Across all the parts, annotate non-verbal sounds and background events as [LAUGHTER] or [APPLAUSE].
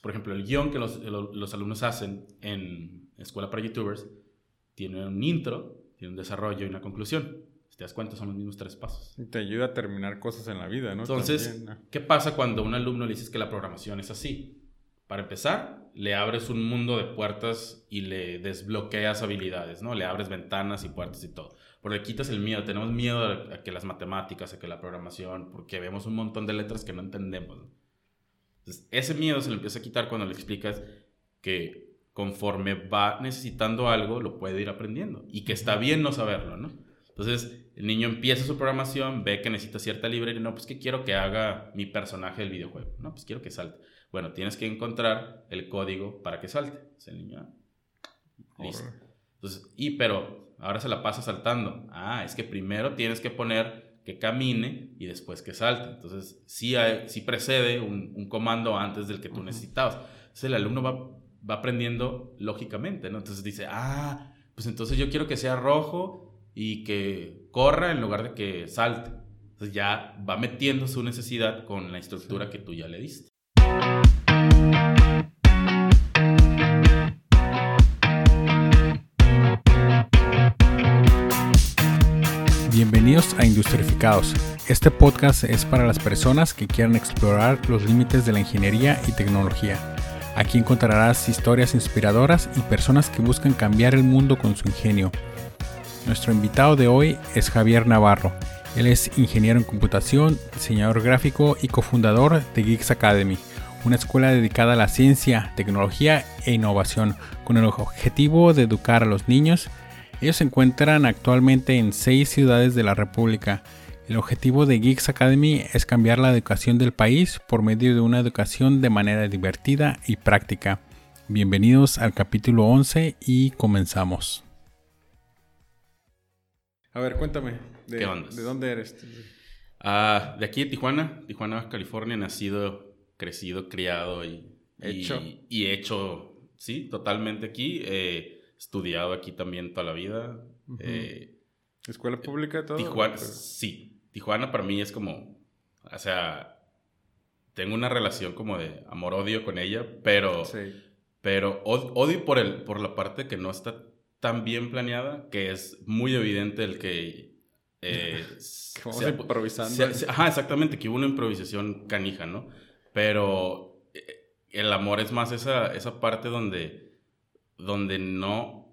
por ejemplo, el guion que los, los alumnos hacen en Escuela para YouTubers tiene un intro, tiene un desarrollo y una conclusión. Si te das cuenta, son los mismos tres pasos. Y te ayuda a terminar cosas en la vida, ¿no? Entonces, ¿qué pasa cuando a un alumno le dices que la programación es así? Para empezar, le abres un mundo de puertas y le desbloqueas habilidades, ¿no? Le abres ventanas y puertas y todo. Porque quitas el miedo. Tenemos miedo a que las matemáticas, a que la programación, porque vemos un montón de letras que no entendemos. Entonces, ese miedo se le empieza a quitar cuando le explicas que conforme va necesitando algo, lo puede ir aprendiendo y que está bien no saberlo, ¿no? Entonces, el niño empieza su programación, ve que necesita cierta librería, no, pues que quiero que haga mi personaje del videojuego, no, pues quiero que salte. Bueno, tienes que encontrar el código para que salte. el niño, ah, listo. Entonces, y pero ahora se la pasa saltando. Ah, es que primero tienes que poner que camine y después que salte. Entonces, sí, sí precede un, comando antes del que tú necesitabas. Entonces, el alumno va, va aprendiendo lógicamente, ¿no? Entonces dice, ah, pues entonces yo quiero que sea rojo y que corra en lugar de que salte. Entonces ya va metiendo su necesidad con la estructura que tú ya le diste. Bienvenidos a Industrificados. Este podcast es para las personas que quieran explorar los límites de la ingeniería y tecnología. Aquí encontrarás historias inspiradoras y personas que buscan cambiar el mundo con su ingenio. Nuestro invitado de hoy es Javier Navarro. Él es ingeniero en computación, diseñador gráfico y cofundador de Geeks Academy, una escuela dedicada a la ciencia, tecnología e innovación, con el objetivo de educar a los niños ellos se encuentran actualmente en seis ciudades de la República. El objetivo de Geeks Academy es cambiar la educación del país por medio de una educación de manera divertida y práctica. Bienvenidos al capítulo 11 y comenzamos. A ver, cuéntame. De, ¿Qué onda? ¿De dónde eres? Ah, de aquí de Tijuana, Tijuana, California, nacido, crecido, criado y hecho. Y, hecho, sí, totalmente aquí. Eh, estudiado aquí también toda la vida. Eh, ¿Escuela pública todo? Tijuana, sí. Tijuana para mí es como, o sea, tengo una relación como de amor-odio con ella, pero, pero odio por, el, por la parte que no está tan bien planeada, que es muy evidente el que... Eh, [LAUGHS] improvisando. ajá, exactamente, que hubo una improvisación canija, ¿no? Pero eh, el amor es más esa, esa parte donde donde no,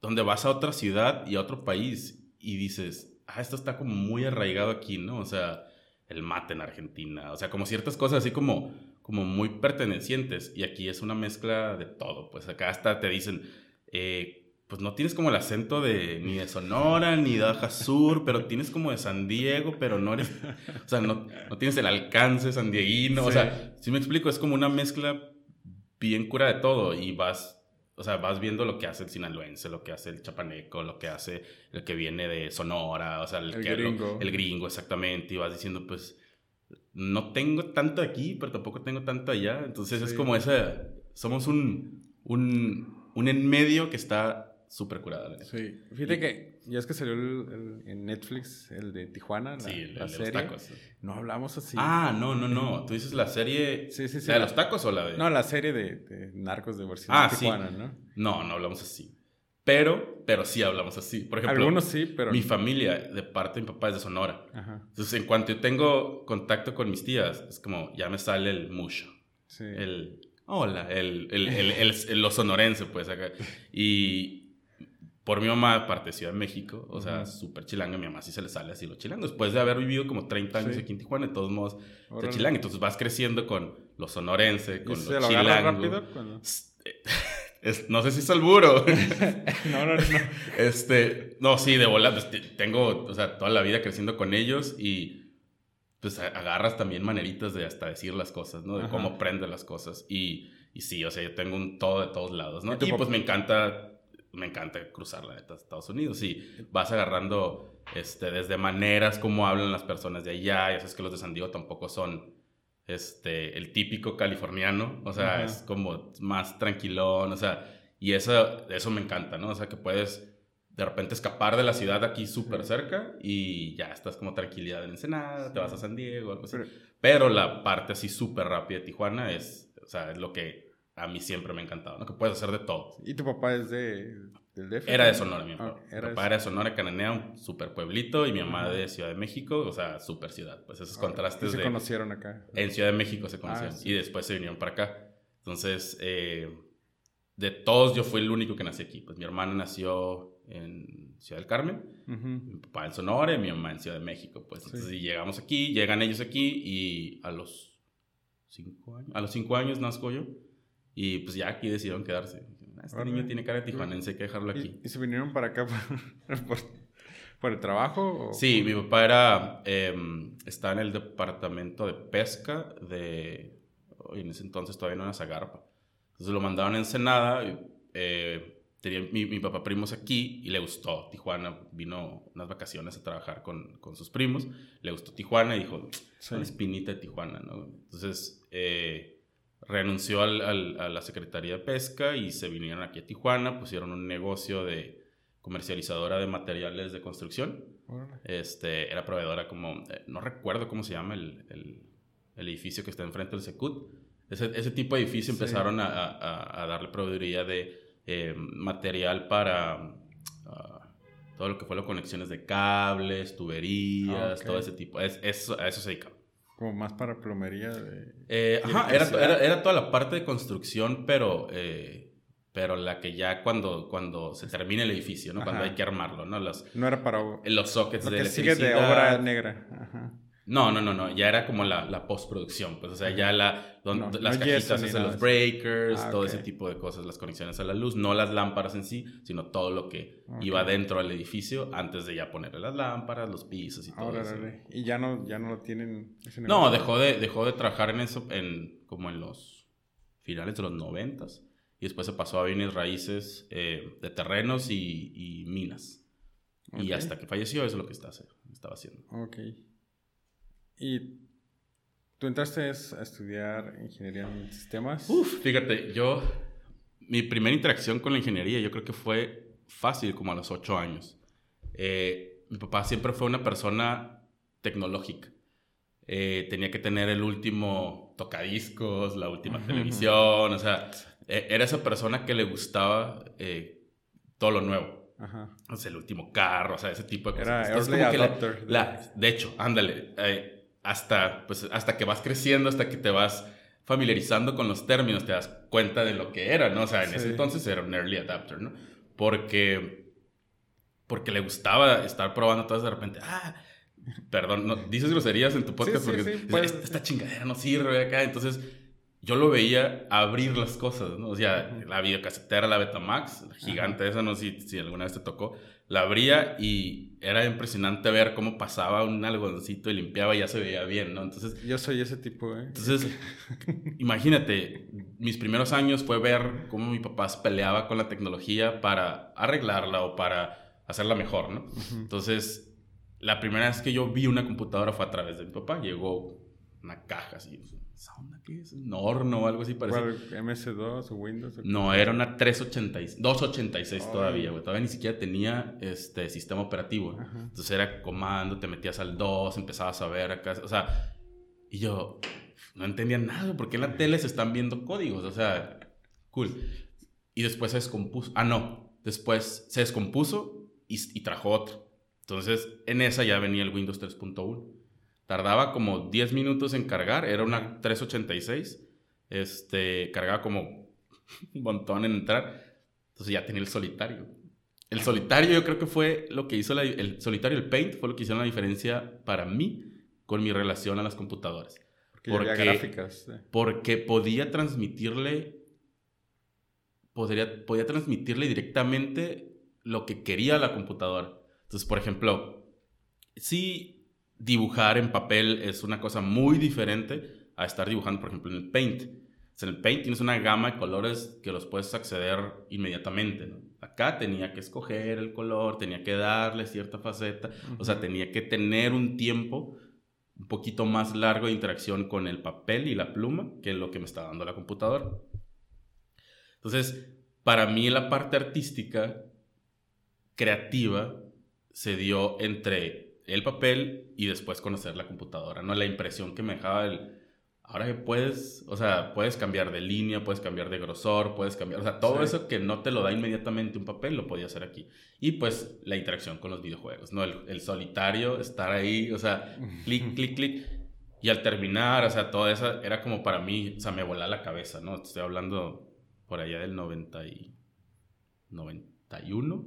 donde vas a otra ciudad y a otro país y dices, ah, esto está como muy arraigado aquí, ¿no? O sea, el mate en Argentina, o sea, como ciertas cosas así como, como muy pertenecientes y aquí es una mezcla de todo, pues acá hasta te dicen, eh, pues no tienes como el acento de ni de Sonora ni de Baja Sur, pero tienes como de San Diego, pero no eres, o sea, no, no tienes el alcance sandieguino, o sea, si me explico, es como una mezcla bien cura de todo y vas o sea, vas viendo lo que hace el sinaloense, lo que hace el chapaneco, lo que hace el que viene de Sonora, o sea, el, gringo. el gringo, exactamente, y vas diciendo, pues, no tengo tanto aquí, pero tampoco tengo tanto allá. Entonces es como ese, somos un, un, un en medio que está súper curada. Sí, fíjate que ya es que salió en Netflix el de Tijuana, la, sí, la serie. Los tacos. No hablamos así. Ah, no, no, no. Tú dices la serie. Sí, sí, sí. ¿La de los tacos o la de.? No, la serie de, Narcos de versión ah, Tijuana, ¿no? No, no hablamos así. Pero, pero sí hablamos así. Por ejemplo, algunos sí, pero. Mi familia, de parte de mi papá, es de Sonora. Ajá. Entonces, en cuanto yo tengo contacto con mis tías, es como ya me sale el mucho. Sí. El. Hola, el, el, el, el, lo sonorense, pues acá. Y, por mi mamá, parte de Ciudad de México, o sea, súper chilanga, mi mamá sí se le sale así lo chilango. Después de haber vivido como 30 años aquí en Tijuana, de todos modos, se chilanga. Entonces vas creciendo con lo sonorense, con lo chilango. rápido? [LAUGHS] no sé si es alburo. [LAUGHS] no, no, no. Este, no, sí, de volar. Pues, tengo, o sea, toda la vida creciendo con ellos y pues agarras también maneritas de hasta decir las cosas, ¿no? De cómo prende las cosas. Y, y sí, o sea, yo tengo un todo de todos lados, ¿no? Y, pues me encanta me encanta cruzar la neta Estados Unidos y vas agarrando este, desde maneras como hablan las personas de allá, ya sabes que los de San Diego tampoco son este, el típico californiano, o sea, es como más tranquilón, o sea, y eso, eso me encanta, ¿no? O sea, que puedes de repente escapar de la ciudad aquí súper cerca y ya estás como tranquilidad en Ensenada, te vas a San Diego, algo así. Pero, la parte así súper rápida de Tijuana es, O sea, es lo que a mí siempre me ha encantado, ¿no? Que puedes hacer de todo. ¿Y tu papá es de, del DF? Era de Sonora, mi Ah, papá. era mi papá de- era de Sonora, Cananea, un super pueblito, y mi mamá de Ciudad de México, o sea, super ciudad. Pues esos Ah, contrastes y se de... conocieron acá. En Ciudad de México se conocieron Ah, sí. y después se vinieron para acá. Entonces, eh, de todos yo fui el único que nací aquí. Pues mi hermana nació en Ciudad del Carmen, mi papá en Sonora y mi mamá en Ciudad de México. Pues Sí. entonces y llegamos aquí, llegan ellos aquí y a los cinco años, a los cinco años nazco yo y pues ya aquí decidieron quedarse. "Ah, Este Órale. niño tiene cara de tijuanense, hay que dejarlo aquí. ¿Y, y se vinieron para acá por, [LAUGHS] por, por el trabajo? O? Sí, mi papá era, em, estaba en el departamento de pesca de, y en ese entonces todavía no era Zagarpa. Entonces lo mandaron a Ensenada, y, eh, tenía mi, mi papá primos aquí y le gustó Tijuana, vino unas vacaciones a trabajar con, con sus primos, le gustó Tijuana y dijo, Sí. una espinita de Tijuana, ¿no? Entonces eh, renunció al- al- a la Secretaría de Pesca y se vinieron aquí a Tijuana, pusieron un negocio de comercializadora de materiales de construcción. Este, era proveedora como, eh, no recuerdo cómo se llama el, el- el edificio que está enfrente del Secut. Ese, ese tipo de edificio Sí. empezaron a, a- a darle proveeduría de eh, material para ah, todo lo que fue las conexiones de cables, tuberías, Ah, todo ese tipo. Es, eso, a eso se dedicaba. Como más para plomería de... Eh, ¿Y ajá, era, era, era toda la parte de construcción, pero, eh, pero la que ya cuando, cuando se termina el edificio, ¿no? Cuando hay que armarlo, ¿no? Los, No era para... los sockets Lo de que sigue de obra negra. Ajá. No, no, no, no, ya era como la, la postproducción, pues, o sea, ya la, don- No, las no cajitas hacen los breakers, Ah, todo ese tipo de cosas, las conexiones a la luz, no las lámparas en sí, sino todo lo que iba dentro del edificio antes de ya ponerle las lámparas, los pisos y todo Ahora, eso. Y ya no, ya no lo tienen... ese No, dejó de, dejó de trabajar en eso en, como en los finales de los noventas. Y después se pasó a bienes raíces eh, de terrenos y, y minas. Y Ok. hasta que falleció, eso es lo que está, estaba haciendo. Ok. ¿Y tú entraste a estudiar ingeniería en sistemas? Uf, fíjate, yo, mi primera interacción con la ingeniería yo creo que fue fácil, como a los ocho años. Eh, mi papá siempre fue una persona tecnológica. Eh, tenía que tener el último tocadiscos, la última televisión, o sea, e- era esa persona que le gustaba eh, todo lo nuevo. Ajá. O sea, el último carro, o sea, ese tipo de cosas. Era como que la- de hecho, ándale, eh, hasta, pues, hasta que vas creciendo, hasta que te vas familiarizando con los términos, te das cuenta de lo que era, ¿no? O sea, en ese entonces era un early adapter, ¿no? Porque, porque le gustaba estar probando todo eso de repente, ah, perdón, no, dices groserías en tu podcast Sí, sí, porque esta, chingadera no sirve acá, entonces yo lo veía abrir las cosas, ¿no? O sea, la videocasetera, la Betamax, la gigante esa, no sé si, si alguna vez te tocó, la abría y era impresionante ver cómo pasaba un algodoncito y limpiaba y ya se veía bien, ¿no? Entonces, Yo soy ese tipo, ¿eh? entonces imagínate, mis primeros años fue ver cómo mi papá se peleaba con la tecnología para arreglarla o para hacerla mejor, ¿no? Entonces, la primera vez que yo vi una computadora fue a través de mi papá. Llegó una caja así. ¿Esa onda qué es? ¿Un horno o algo así parecido? ¿Cuál? ¿MS2 o Windows? o? No, era una 386, 286 Ay. todavía, güey. Todavía ni siquiera tenía este sistema operativo. Ajá. Entonces era comando, te metías al 2, empezabas a ver acá. O sea, y yo no entendía nada. ¿Por qué en la tele se están viendo códigos? O sea, cool. Y después se descompuso. Ah, no. Después se descompuso y, y trajo otro. Entonces, en esa ya venía el Windows 3.1. Tardaba como 10 minutos en cargar. Era una 386. Este, cargaba como un montón en entrar. Entonces ya tenía el solitario. El solitario yo creo que fue lo que hizo la- el solitario, el Paint, fue lo que hicieron la diferencia para mí con mi relación a las computadoras. Porque gráficas. eh. Porque podía transmitirle, podría, podía transmitirle directamente lo que quería la computadora. Entonces, por ejemplo, sí dibujar en papel es una cosa muy diferente a estar dibujando, por ejemplo, en el Paint. O sea, en el Paint tienes una gama de colores que los puedes acceder inmediatamente. ¿no? Acá tenía que escoger el color, tenía que darle cierta faceta, o sea, tenía que tener un tiempo un poquito más largo de interacción con el papel y la pluma que lo que me está dando la computadora. Entonces, para mí la parte artística, creativa, se dio entre el papel y después conocer la computadora, ¿no? La impresión que me dejaba el, ahora que puedes, o sea, puedes cambiar de línea, puedes cambiar de grosor, puedes cambiar, o sea, todo eso que no te lo da inmediatamente un papel, lo podía hacer aquí. Y pues la interacción con los videojuegos, ¿no? El, el solitario, estar ahí, o sea, [LAUGHS] clic, clic, clic. Y al terminar, o sea, todo eso era como para mí, o sea, me volaba la cabeza, ¿no? Estoy hablando por allá del 90 y 91,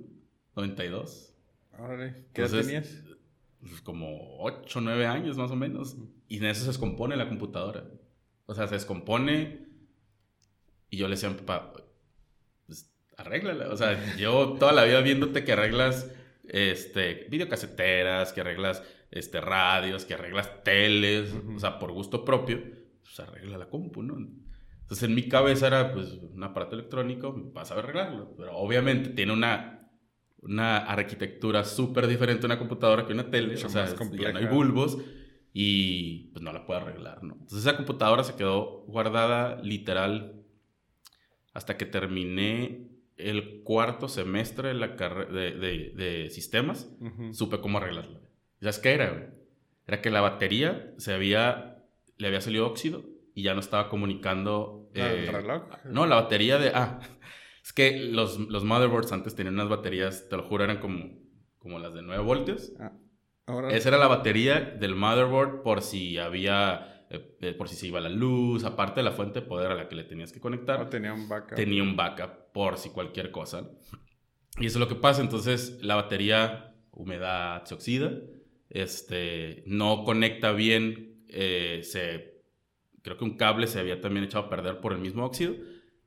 92. Órale, ¿qué edad tenías? Pues como 8, 9 años más o menos. Y en eso se descompone la computadora. O sea, se descompone. Y yo le decía a mi papá, pues arréglala. O sea, [LAUGHS] yo toda la vida viéndote que arreglas este, videocaseteras, que arreglas este, radios, que arreglas teles, o sea, por gusto propio, pues arregla la compu, ¿no? Entonces en mi cabeza era, pues, un aparato electrónico, vas a arreglarlo. Pero obviamente tiene una, una arquitectura súper diferente a una computadora que una tele, o sea, ya no hay bulbos y pues no la puedo arreglar, ¿no? Entonces esa computadora se quedó guardada literal hasta que terminé el cuarto semestre de, la de, de, sistemas, supe cómo arreglarla. ¿Sabes qué era? Era que la batería se había, le había salido óxido y ya no estaba comunicando. ¿El eh, reloj? No, la batería de. Ah, es que los, los motherboards antes tenían unas baterías, te lo juro, eran como, como las de 9 voltios. Ah, Esa era la batería del motherboard por si había. Eh, por si se iba la luz, aparte de la fuente de poder a la que le tenías que conectar. tenía un backup. Tenía un backup por si cualquier cosa. Y eso es lo que pasa. Entonces, la batería, humedad, se oxida este, no conecta bien, eh, se, creo que un cable se había también echado a perder por el mismo óxido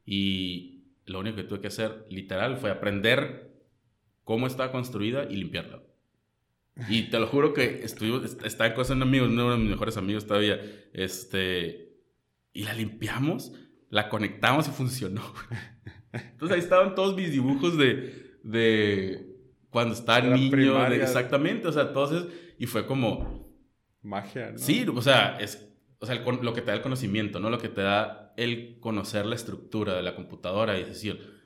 y lo único que tuve que hacer literal fue aprender cómo estaba construida y limpiarla. Y te lo juro que estuve, estaba con un amigo, uno de mis mejores amigos todavía, este, y la limpiamos, la conectamos y funcionó. Entonces ahí estaban todos mis dibujos de, de cuando estaba niño, exactamente, o sea, entonces y fue como... Magia, ¿no? Sí, o sea, es o sea, lo que te da el conocimiento, ¿no? Lo que te da el conocer la estructura de la computadora y decir,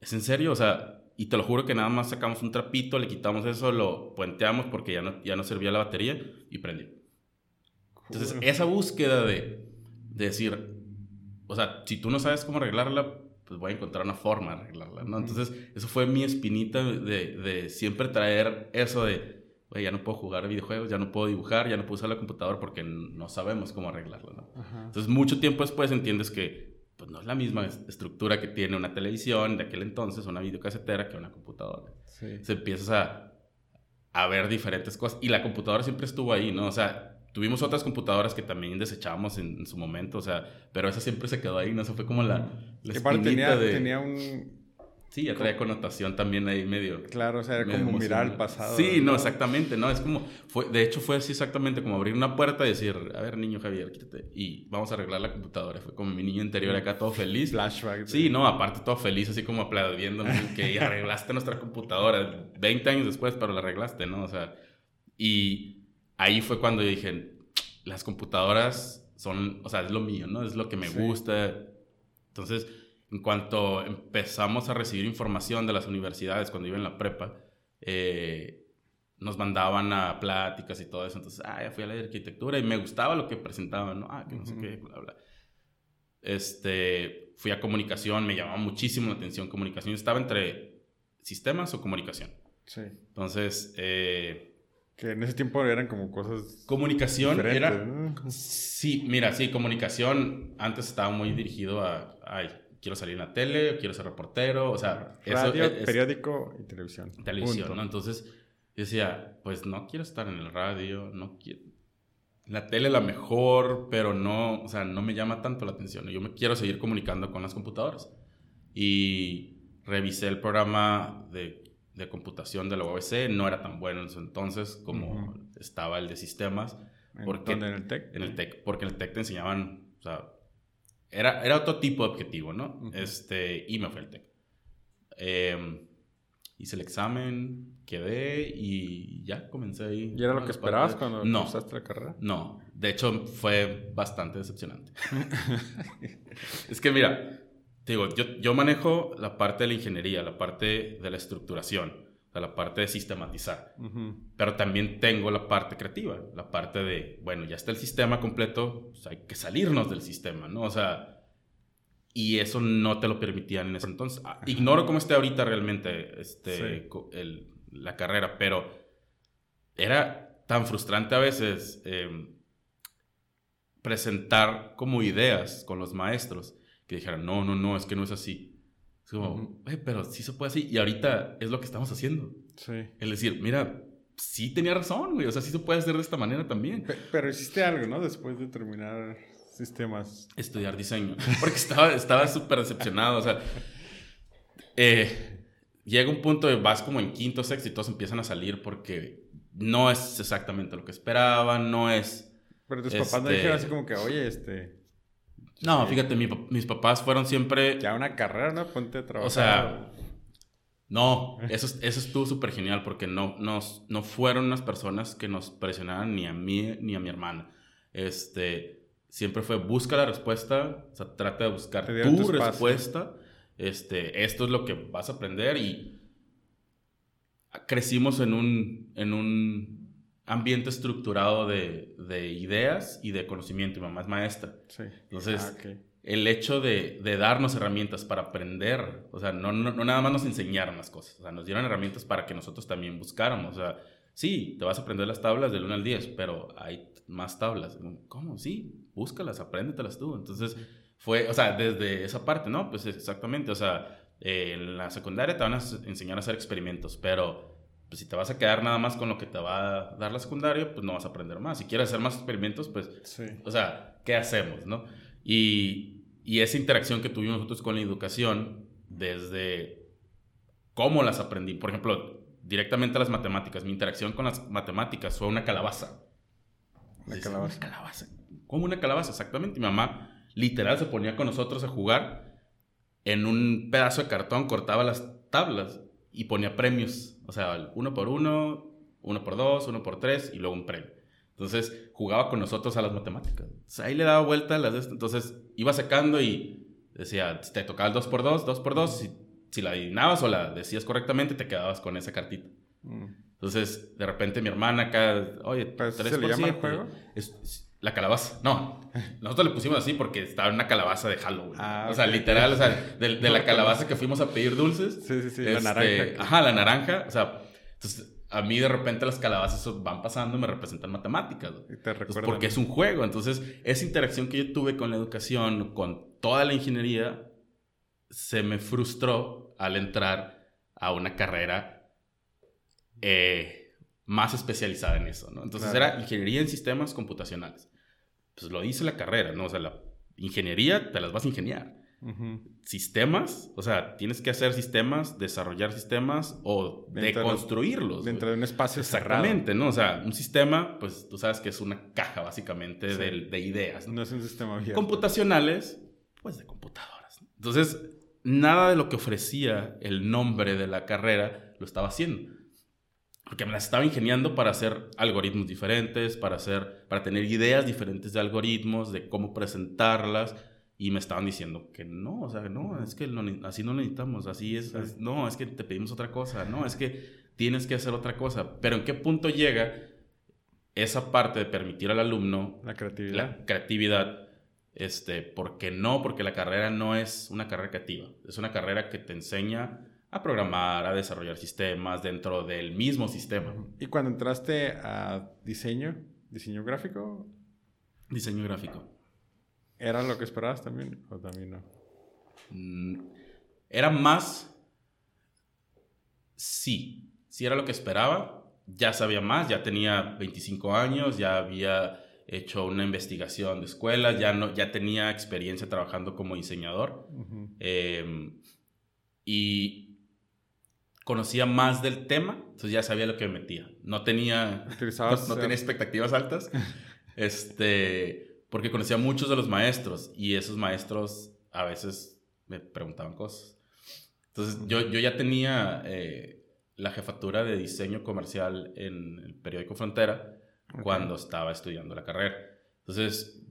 ¿es en serio? O sea, y te lo juro que nada más sacamos un trapito, le quitamos eso, lo puenteamos porque ya no, ya no servía la batería y prendió. Entonces, esa búsqueda de, de, decir, o sea, si tú no sabes cómo arreglarla, pues voy a encontrar una forma de arreglarla, ¿no? Entonces, eso fue mi espinita de, de siempre traer eso de ya no puedo jugar videojuegos, ya no puedo dibujar, ya no puedo usar la computadora porque no sabemos cómo arreglarlo, ¿no? Entonces, mucho tiempo después entiendes que pues, no es la misma estructura que tiene una televisión de aquel entonces, una videocasetera, que una computadora. Se empiezas a, a ver diferentes cosas. Y la computadora siempre estuvo ahí, ¿no? O sea, tuvimos otras computadoras que también desechamos en, su momento, o sea, pero esa siempre se quedó ahí, ¿no? Eso fue como la, la tenía, de... tenía un Sí, ya traía connotación también ahí medio. Claro, o sea, era como mirar al pasado. Sí, no, exactamente, ¿no? Es como, fue, de hecho fue así exactamente como abrir una puerta y decir, a ver, niño Javier, quítate y vamos a arreglar la computadora. Fue como mi niño interior acá todo feliz. Flashback. Sí, no, aparte todo feliz, así como aplaudiendo que arreglaste nuestra computadora 20 años después, pero la arreglaste, ¿no? O sea, y ahí fue cuando yo dije, las computadoras son, o sea, es lo mío, ¿no? Es lo que me gusta. Entonces en cuanto empezamos a recibir información de las universidades cuando iba en la prepa, eh, nos mandaban a pláticas y todo eso. Entonces, ah, ya fui a la arquitectura y me gustaba lo que presentaban, ¿no? Ah, que no sé qué, bla, bla. Este, fui a comunicación, me llamaba muchísimo la atención comunicación. Estaba entre sistemas o comunicación. Sí. Entonces, eh, que en ese tiempo eran como cosas. Comunicación era. Sí, mira, sí, comunicación antes estaba muy dirigido a. Ay, quiero salir en la tele, quiero ser reportero, o sea... Radio, periódico y televisión. Televisión, ¿no? Entonces yo decía, pues no quiero estar en el radio, no quiero... La tele es la mejor, pero no, o sea, no me llama tanto la atención. Yo me quiero seguir comunicando con las computadoras. Y revisé el programa de, de computación de la UABC, no era tan bueno en su entonces como estaba el de sistemas. Porque, ¿En el TEC? En el TEC, porque en el TEC te enseñaban, o sea, era, era otro tipo de objetivo, ¿no? este, y me fue el TEC. Em, hice el examen, quedé y ya comencé ahí. ¿Y era lo que esperabas cuando no, empezaste la carrera? No, de hecho fue bastante decepcionante. [LAUGHS] es que mira, digo, yo, yo manejo la parte de la ingeniería, la parte de la estructuración. O sea, la parte de sistematizar. Pero también tengo la parte creativa, la parte de, bueno, ya está el sistema completo, pues hay que salirnos del sistema, ¿no? O sea, y eso no te lo permitían en ese entonces. Ah, ignoro cómo esté ahorita realmente este, la carrera, pero era tan frustrante a veces em, presentar como ideas con los maestros que dijeran, no, no, no, es que no es así como, pero sí se puede así. Y ahorita es lo que estamos haciendo. Sí. Es decir, mira, sí tenía razón, güey. O sea, sí se puede hacer de esta manera también. Pero, hiciste algo, ¿no? Después de terminar sistemas. Estudiar diseño. [LAUGHS] Porque estaba estaba súper decepcionado. O sea, eh, llega un punto de vas como en quinto, sexto y todos empiezan a salir porque no es exactamente lo que esperaban, no es... Pero tus papás no dijeron así como que, oye, este... No, fíjate, mis papás fueron siempre... Ya una carrera, ¿no? Ponte a trabajar. O sea, no, eso, eso estuvo súper genial porque no, nos, no fueron unas personas que nos presionaran ni a mí ni a mi hermana. Este, siempre fue busca la respuesta, o sea, trata de buscar tu respuesta. Este, esto es lo que vas a aprender y crecimos en un, en un ambiente estructurado de, de, ideas y de conocimiento. Mi mamá es maestra. Sí. Entonces, ah, el hecho de, de, darnos herramientas para aprender, o sea, no, no, nada más nos enseñaron las cosas, o sea, nos dieron herramientas para que nosotros también buscáramos. O sea, sí, te vas a aprender las tablas del 1 al 10, pero hay más tablas. ¿Cómo? Sí, búscalas, apréndetelas tú. Entonces, fue, o sea, desde esa parte, ¿no? Pues exactamente, o sea, en la secundaria te van a enseñar a hacer experimentos, pero pues si te vas a quedar nada más con lo que te va a dar la secundaria, pues no vas a aprender más. Si quieres hacer más experimentos, pues, o sea, ¿qué hacemos, no? Y, y, esa interacción que tuvimos nosotros con la educación, desde cómo las aprendí, por ejemplo, directamente las matemáticas, mi interacción con las matemáticas fue una calabaza. Una calabaza. Una calabaza. ¿Cómo una calabaza? Exactamente. Mi mamá literal se ponía con nosotros a jugar en un pedazo de cartón, cortaba las tablas y ponía premios. O sea, uno por uno, uno por dos, uno por tres y luego un premio. Entonces jugaba con nosotros a las matemáticas. ahí le daba vuelta las de Entonces iba sacando y decía, te tocaba el dos por dos, dos por dos. Si, si la adivinabas o la decías correctamente, te quedabas con esa cartita. Mm. Entonces, de repente mi hermana acá, oye, ¿tres ¿se le llama el juego? Es, la calabaza. No, nosotros le pusimos así porque estaba en una calabaza de Halloween. Ah, o sea, literal, o sea, de, de la calabaza que fuimos a pedir dulces. Sí, sí, sí, la este, naranja. Ajá, la naranja. O sea, entonces a mí de repente las calabazas van pasando y me representan matemáticas. Y te recuerdo. porque es un juego. Entonces, esa interacción que yo tuve con la educación, con toda la ingeniería, se me frustró al entrar a una carrera eh, más especializada en eso, ¿no? Entonces era ingeniería en sistemas computacionales pues lo dice la carrera, ¿no? O sea, la ingeniería te las vas a ingeniar. Sistemas, o sea, tienes que hacer sistemas, desarrollar sistemas o deconstruirlos. dentro de un espacio Exactamente, ¿no? O sea, un sistema, pues tú sabes que es una caja básicamente de, ideas. ¿no? es un sistema abierto. Computacionales, pues de computadoras. Entonces, nada de lo que ofrecía el nombre de la carrera lo estaba haciendo porque me las estaba ingeniando para hacer algoritmos diferentes, para, hacer, para tener ideas diferentes de algoritmos, de cómo presentarlas, y me estaban diciendo que no, o sea, no, es que así no necesitamos, así es, no, es que te pedimos otra cosa, no, es que tienes que hacer otra cosa, pero ¿en qué punto llega esa parte de permitir al alumno la creatividad? La creatividad este, ¿Por qué no? Porque la carrera no es una carrera creativa, es una carrera que te enseña a programar, a desarrollar sistemas dentro del mismo sistema. ¿Y cuando entraste a diseño, diseño gráfico? Diseño gráfico. ¿Era lo que esperabas también o también no? Mm, era más... Sí, sí era lo que esperaba. Ya sabía más, ya tenía 25 años, ya había hecho una investigación de escuela, ya, no, ya tenía experiencia trabajando como diseñador. Em, y conocía más del tema, entonces ya sabía lo que me metía. No tenía, no, tenía expectativas altas, [LAUGHS] este, porque conocía muchos de los maestros y esos maestros a veces me preguntaban cosas. Entonces yo, yo ya tenía eh, la jefatura de diseño comercial en el periódico Frontera cuando estaba estudiando la carrera. Entonces,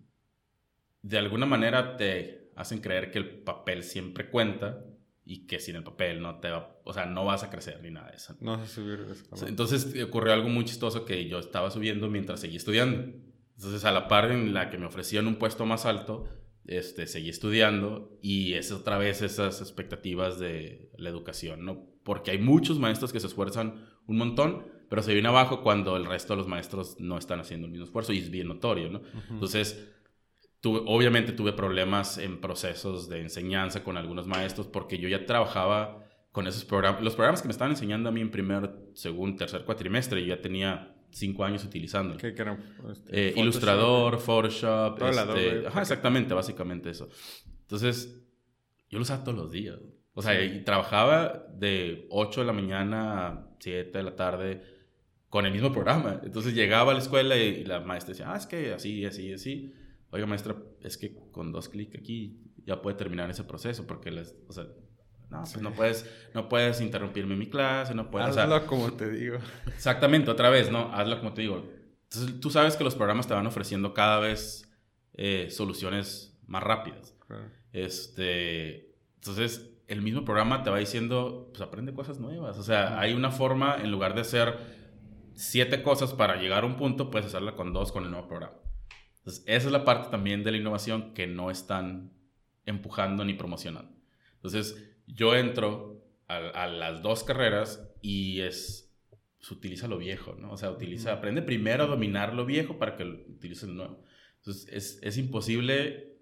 de alguna manera te hacen creer que el papel siempre cuenta y que sin el papel no te va, o sea, no vas a crecer ni nada de eso. No vas a subir de Entonces ocurrió algo muy chistoso que yo estaba subiendo mientras seguía estudiando. Entonces a la par en la que me ofrecían un puesto más alto, este, seguí estudiando y es otra vez esas expectativas de la educación, ¿no? Porque hay muchos maestros que se esfuerzan un montón, pero se viene abajo cuando el resto de los maestros no están haciendo el mismo esfuerzo y es bien notorio, ¿no? Entonces, tuve, obviamente tuve problemas en procesos de enseñanza con algunos maestros porque yo ya trabajaba con esos programas, los programas que me estaban enseñando a mí en primer, segundo, tercer cuatrimestre, yo ya tenía cinco años utilizando. ¿Qué, qué este, eh, Ilustrador, Photoshop. Este, ajá, exactamente, básicamente eso. Entonces, yo lo usaba todos los días. O sea, y trabajaba de 8 de la mañana a 7 de la tarde con el mismo programa. Entonces llegaba a la escuela y, la maestra decía, ah, es que así, así, así. Oiga, maestra, es que con dos clics aquí ya puede terminar ese proceso porque, les, o sea, no, pues no puedes, no puedes interrumpirme mi clase, no puedes... Hazlo como te digo. Exactamente, otra vez, ¿no? Hazlo como te digo. Entonces, tú sabes que los programas te van ofreciendo cada vez eh, soluciones más rápidas. Este, entonces, el mismo programa te va diciendo, pues aprende cosas nuevas. O sea, hay una forma, en lugar de hacer siete cosas para llegar a un punto, puedes hacerla con dos con el nuevo programa. Entonces, esa es la parte también de la innovación que no están empujando ni promocionando. Entonces, yo entro a, las dos carreras y es, se utiliza lo viejo, ¿no? O sea, utiliza, aprende primero a dominar lo viejo para que utilice lo nuevo. Entonces, es, es imposible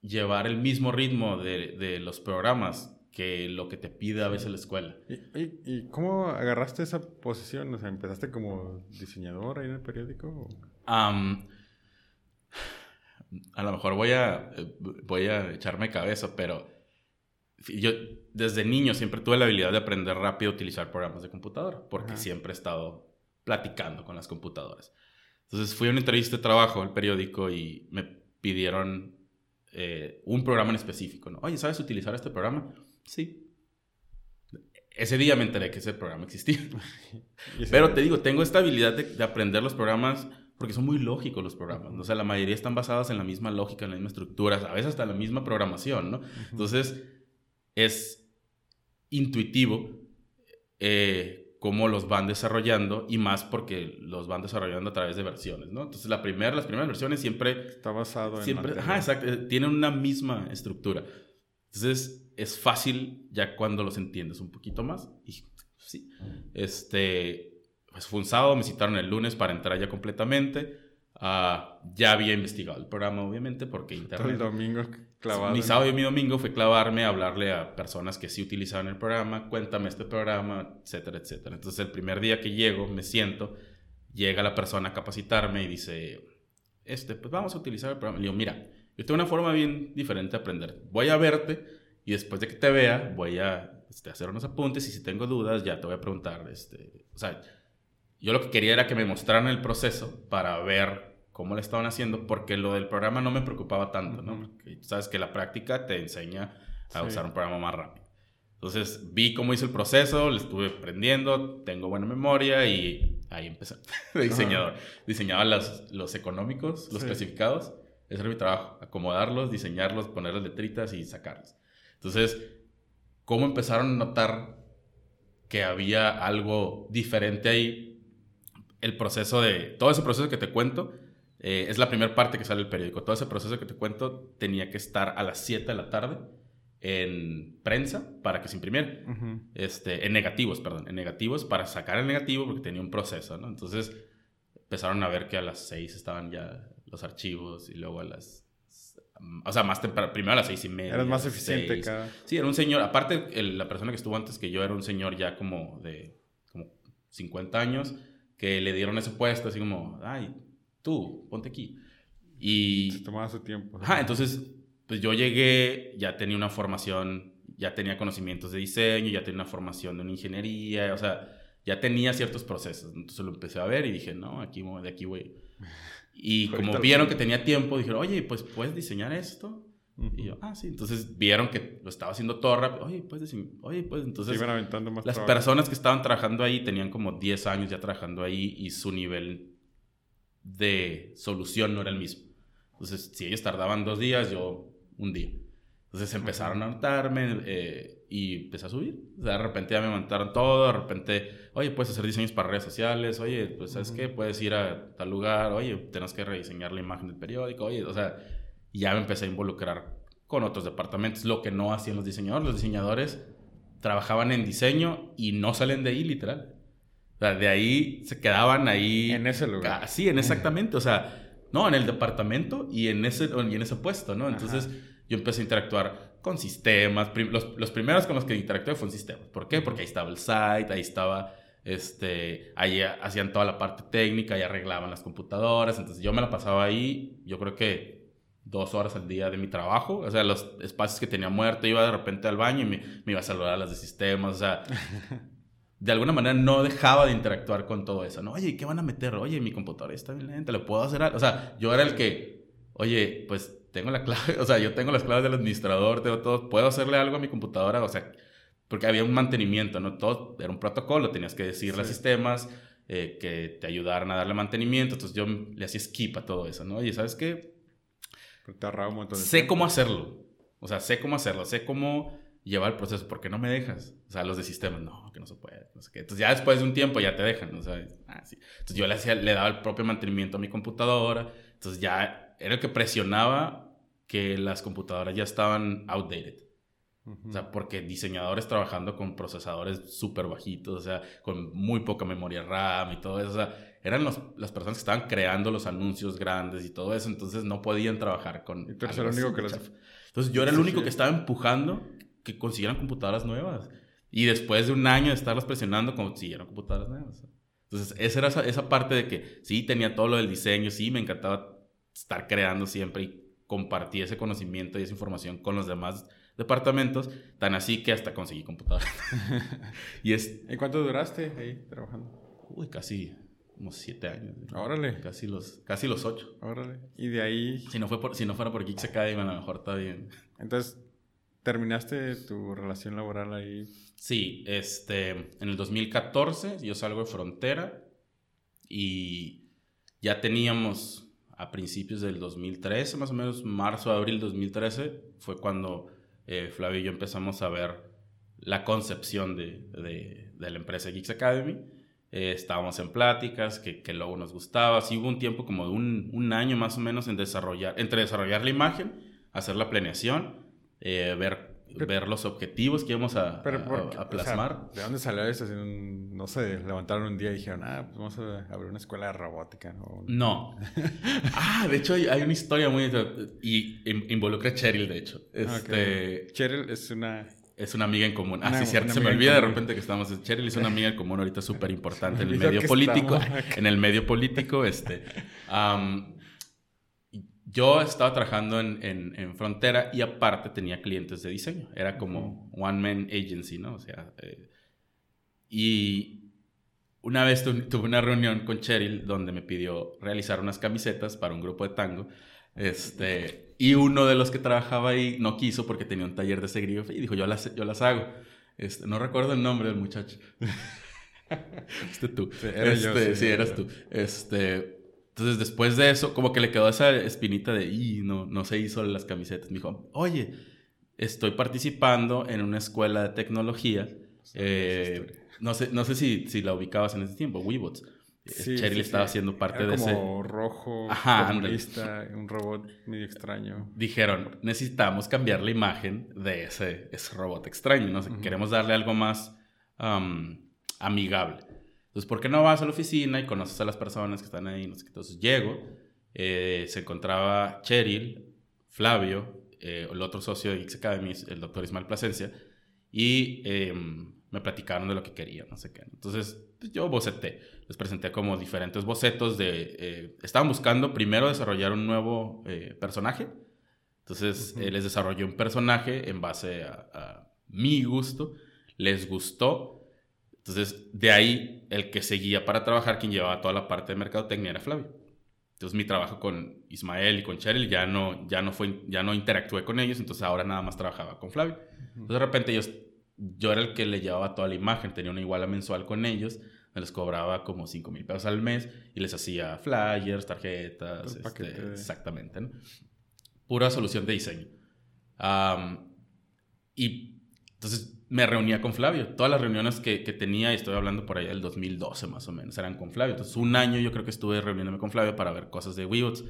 llevar el mismo ritmo de, de, los programas que lo que te pide a veces la escuela. ¿Y, y, cómo agarraste esa posición? O sea, ¿empezaste como diseñador ahí en el periódico? A lo mejor voy a, eh, voy a echarme cabeza, pero yo desde niño siempre tuve la habilidad de aprender rápido a utilizar programas de computadora, porque siempre he estado platicando con las computadoras. Entonces fui a una entrevista de trabajo al periódico y me pidieron eh, un programa en específico. ¿no? Oye, ¿sabes utilizar este programa? Sí. Ese día me enteré que ese programa existía. [LAUGHS] Pero te digo, tengo esta habilidad de, aprender los programas porque son muy lógicos los programas. O sea, la mayoría están basados en la misma lógica, en la misma estructura, a veces hasta la misma programación, ¿no? Entonces, es intuitivo eh, cómo los van desarrollando y más porque los van desarrollando a través de versiones, ¿no? Entonces, la primera, las primeras versiones siempre... Está basado en... Siempre, ajá, exacto, eh, tienen una misma estructura. Entonces, es fácil ya cuando los entiendes un poquito más. Y sí, este, pues fue un sábado, me citaron el lunes para entrar ya completamente. Uh, ya había investigado el programa, obviamente, porque internet... el domingo clavado. Mi sábado y mi domingo fue clavarme a hablarle a personas que sí utilizaban el programa, cuéntame este programa, etcétera, etcétera. Entonces, el primer día que llego, me siento, llega la persona a capacitarme y dice, este, pues vamos a utilizar el programa. Le digo, mira, yo tengo una forma bien diferente de aprender. Voy a verte y después de que te vea, voy a este, hacer unos apuntes y si tengo dudas, ya te voy a preguntar, este, o sea yo lo que quería era que me mostraran el proceso para ver cómo le estaban haciendo, porque lo del programa no me preocupaba tanto, ¿no? sabes que la práctica te enseña a usar un programa más rápido. Entonces vi cómo hizo el proceso, le estuve aprendiendo, tengo buena memoria y ahí empecé [LAUGHS] de diseñador. Diseñaba los, los económicos, los clasificados. Ese era mi trabajo, acomodarlos, diseñarlos, poner las letritas y sacarlos. Entonces, ¿cómo empezaron a notar que había algo diferente ahí? El proceso de, todo ese proceso que te cuento, eh, es la primera parte que sale el periódico. Todo ese proceso que te cuento tenía que estar a las 7 de la tarde en prensa para que se imprimiera. este, en negativos, perdón, en negativos para sacar el negativo porque tenía un proceso, ¿no? Entonces empezaron a ver que a las 6 estaban ya los archivos y luego a las... O sea, más temprano, primero a las seis y media. Eras más eficiente cada... Sí, era un señor, aparte la persona que estuvo antes que yo era un señor ya como de como 50 años que le dieron ese puesto, así como, ay, tú, ponte aquí. Y... Se tomaba su tiempo. Ajá, entonces, pues yo llegué, ya tenía una formación, ya tenía conocimientos de diseño, ya tenía una formación de una ingeniería, o sea, ya tenía ciertos procesos. Entonces lo empecé a ver y dije, no, aquí, de aquí voy. Y [LAUGHS] como vieron que tenía tiempo, dijeron, oye, pues puedes diseñar esto. Y yo, ah, sí. Entonces vieron que lo estaba haciendo todo rápido. Oye, pues, oye, pues, entonces. iban aventando más las personas que estaban trabajando ahí tenían como 10 años ya trabajando ahí y su nivel de solución no era el mismo. Entonces, si ellos tardaban dos días, yo un día. Entonces empezaron a notarme eh, y empecé a subir. O sea, de repente ya me montaron todo, de repente, oye, puedes hacer diseños para redes sociales, oye, pues sabes qué, puedes ir a tal lugar, oye, tenemos que rediseñar la imagen del periódico, oye, o sea, ya me empecé a involucrar con otros departamentos, lo que no hacían los diseñadores. Los diseñadores trabajaban en diseño y no salen de ahí, literal. O sea, de ahí se quedaban ahí. En ese lugar. Sí, en exactamente. O sea, no, en el departamento y en ese, y en ese puesto, ¿no? Entonces yo empecé a interactuar con sistemas. Los, los, primeros con los que interactué fueron sistemas. ¿Por qué? Porque ahí estaba el site, ahí estaba, este, ahí hacían toda la parte técnica, ahí arreglaban las computadoras. Entonces yo me la pasaba ahí, yo creo que dos horas al día de mi trabajo. O sea, los espacios que tenía muerto, iba de repente al baño y me, me iba a saludar a las de sistemas. O sea, [LAUGHS] de alguna manera no dejaba de interactuar con todo eso. ¿no? Oye, ¿qué van a meter? Oye, mi computadora está bien lenta, ¿le puedo hacer algo? O sea, yo era el que, oye, pues tengo la clave, [LAUGHS] o sea, yo tengo las claves del administrador, tengo todo, puedo hacerle algo a mi computadora, o sea, porque había un mantenimiento, ¿no? Todo era un protocolo, tenías que decirle a sistemas eh, que te ayudaran a darle mantenimiento, entonces yo le hacía skip a todo eso, ¿no? Y ¿sabes qué? Te un montón de Sé cómo hacerlo, o sea, sé cómo hacerlo, sé cómo llevar el proceso, porque no me dejas. O sea, los de sistemas, no, que no se puede, no sé qué. Entonces ya después de un tiempo ya te dejan, o sea, ah, sí. Entonces yo le, hacía, le daba el propio mantenimiento a mi computadora, entonces ya era el que presionaba que las computadoras ya estaban outdated. O sea, porque diseñadores trabajando con procesadores súper bajitos, o sea, con muy poca memoria RAM y todo eso, o sea, eran los, las personas que estaban creando los anuncios grandes y todo eso, entonces no podían trabajar con... Y tú eres el único que. Entonces yo era el único que estaba empujando que consiguieran computadoras nuevas. Y después de un año de estarlas presionando, consiguieron computadoras nuevas. Entonces, esa era esa, esa parte de que sí tenía todo lo del diseño, sí me encantaba estar creando siempre y compartí ese conocimiento y esa información con los demás departamentos, tan así que hasta conseguí computadora. [LAUGHS] y es... ¿En cuánto duraste ahí trabajando? Uy, casi unos siete años. Órale. Casi los, casi los ocho. Órale. Y de ahí... Si no, fue por, si no fuera por Geeks Academy, a lo mejor está bien. Entonces, ¿terminaste tu relación laboral ahí? Sí, este, en el 2014 yo salgo de Frontera y ya teníamos a principios del 2013, más o menos marzo, abril 2013, fue cuando eh, Flavio y yo empezamos a ver la concepción de, de, la empresa Geeks Academy. Eh, estábamos en pláticas, que, que, luego nos gustaba. Sí hubo un tiempo como de un, un, año más o menos en desarrollar, entre desarrollar la imagen, hacer la planeación, eh, ver ver los objetivos que íbamos a, a, plasmar. ¿De dónde salió eso? no sé, levantaron un día y dijeron, ah, pues vamos a abrir una escuela de robótica. No. no. [LAUGHS] ah, de hecho hay, una historia muy... Y involucra a Cheryl, de hecho. Este, Cheryl es una... Es una amiga en común. ah, sí, cierto. Se me olvida de repente que estamos... Cheryl es una amiga en común ahorita súper importante en el medio político. En el medio político, este yo estaba trabajando en, en, Frontera y aparte tenía clientes de diseño. Era como one man agency, ¿no? O sea, eh, y una vez tuve una reunión con Cheryl donde me pidió realizar unas camisetas para un grupo de tango. Este, y uno de los que trabajaba ahí no quiso porque tenía un taller de serigrafía y dijo, yo las, yo las hago. Este, no recuerdo el nombre del muchacho. [LAUGHS] este tú. Sí, este, sí, eras tú. Este, entonces, después de eso, como que le quedó esa espinita de, y no, no se hizo las camisetas. Me dijo, oye, estoy participando en una escuela de tecnología. Eh, no sé, no sé si, si la ubicabas en ese tiempo, Weebots. Eh, sí, Cheryl estaba haciendo parte Era de como ese. rojo, Ajá, un robot medio extraño. Dijeron, necesitamos cambiar la imagen de ese, ese robot extraño. ¿no? Queremos darle algo más amigable. Entonces, ¿por qué no vas a la oficina y conoces a las personas que están ahí? Entonces, llego, eh, se encontraba Cheryl, Flavio, eh, el otro socio de Geeks Academy, el doctor Ismael Plasencia, y em, me platicaron de lo que querían, no sé qué. Entonces, pues, yo boceté, les presenté como diferentes bocetos de... Eh, estaban buscando primero desarrollar un nuevo personaje, entonces les desarrollé un personaje en base a, a mi gusto, les gustó. Entonces, de ahí, el que seguía para trabajar, quien llevaba toda la parte de mercadotecnia era Flavio. Entonces, mi trabajo con Ismael y con Cheryl ya no, ya no, fue, ya no interactué con ellos, entonces ahora nada más trabajaba con Flavio. Entonces, de repente, yo, yo era el que le llevaba toda la imagen, tenía una iguala mensual con ellos, me les cobraba como 5 mil pesos al mes y les hacía flyers, tarjetas, este, exactamente, ¿no? Pura solución de diseño. y entonces me reunía con Flavio. Todas las reuniones que, que, tenía, y estoy hablando por allá del 2012 más o menos, eran con Flavio. Entonces, un año yo creo que estuve reuniéndome con Flavio para ver cosas de Weebots.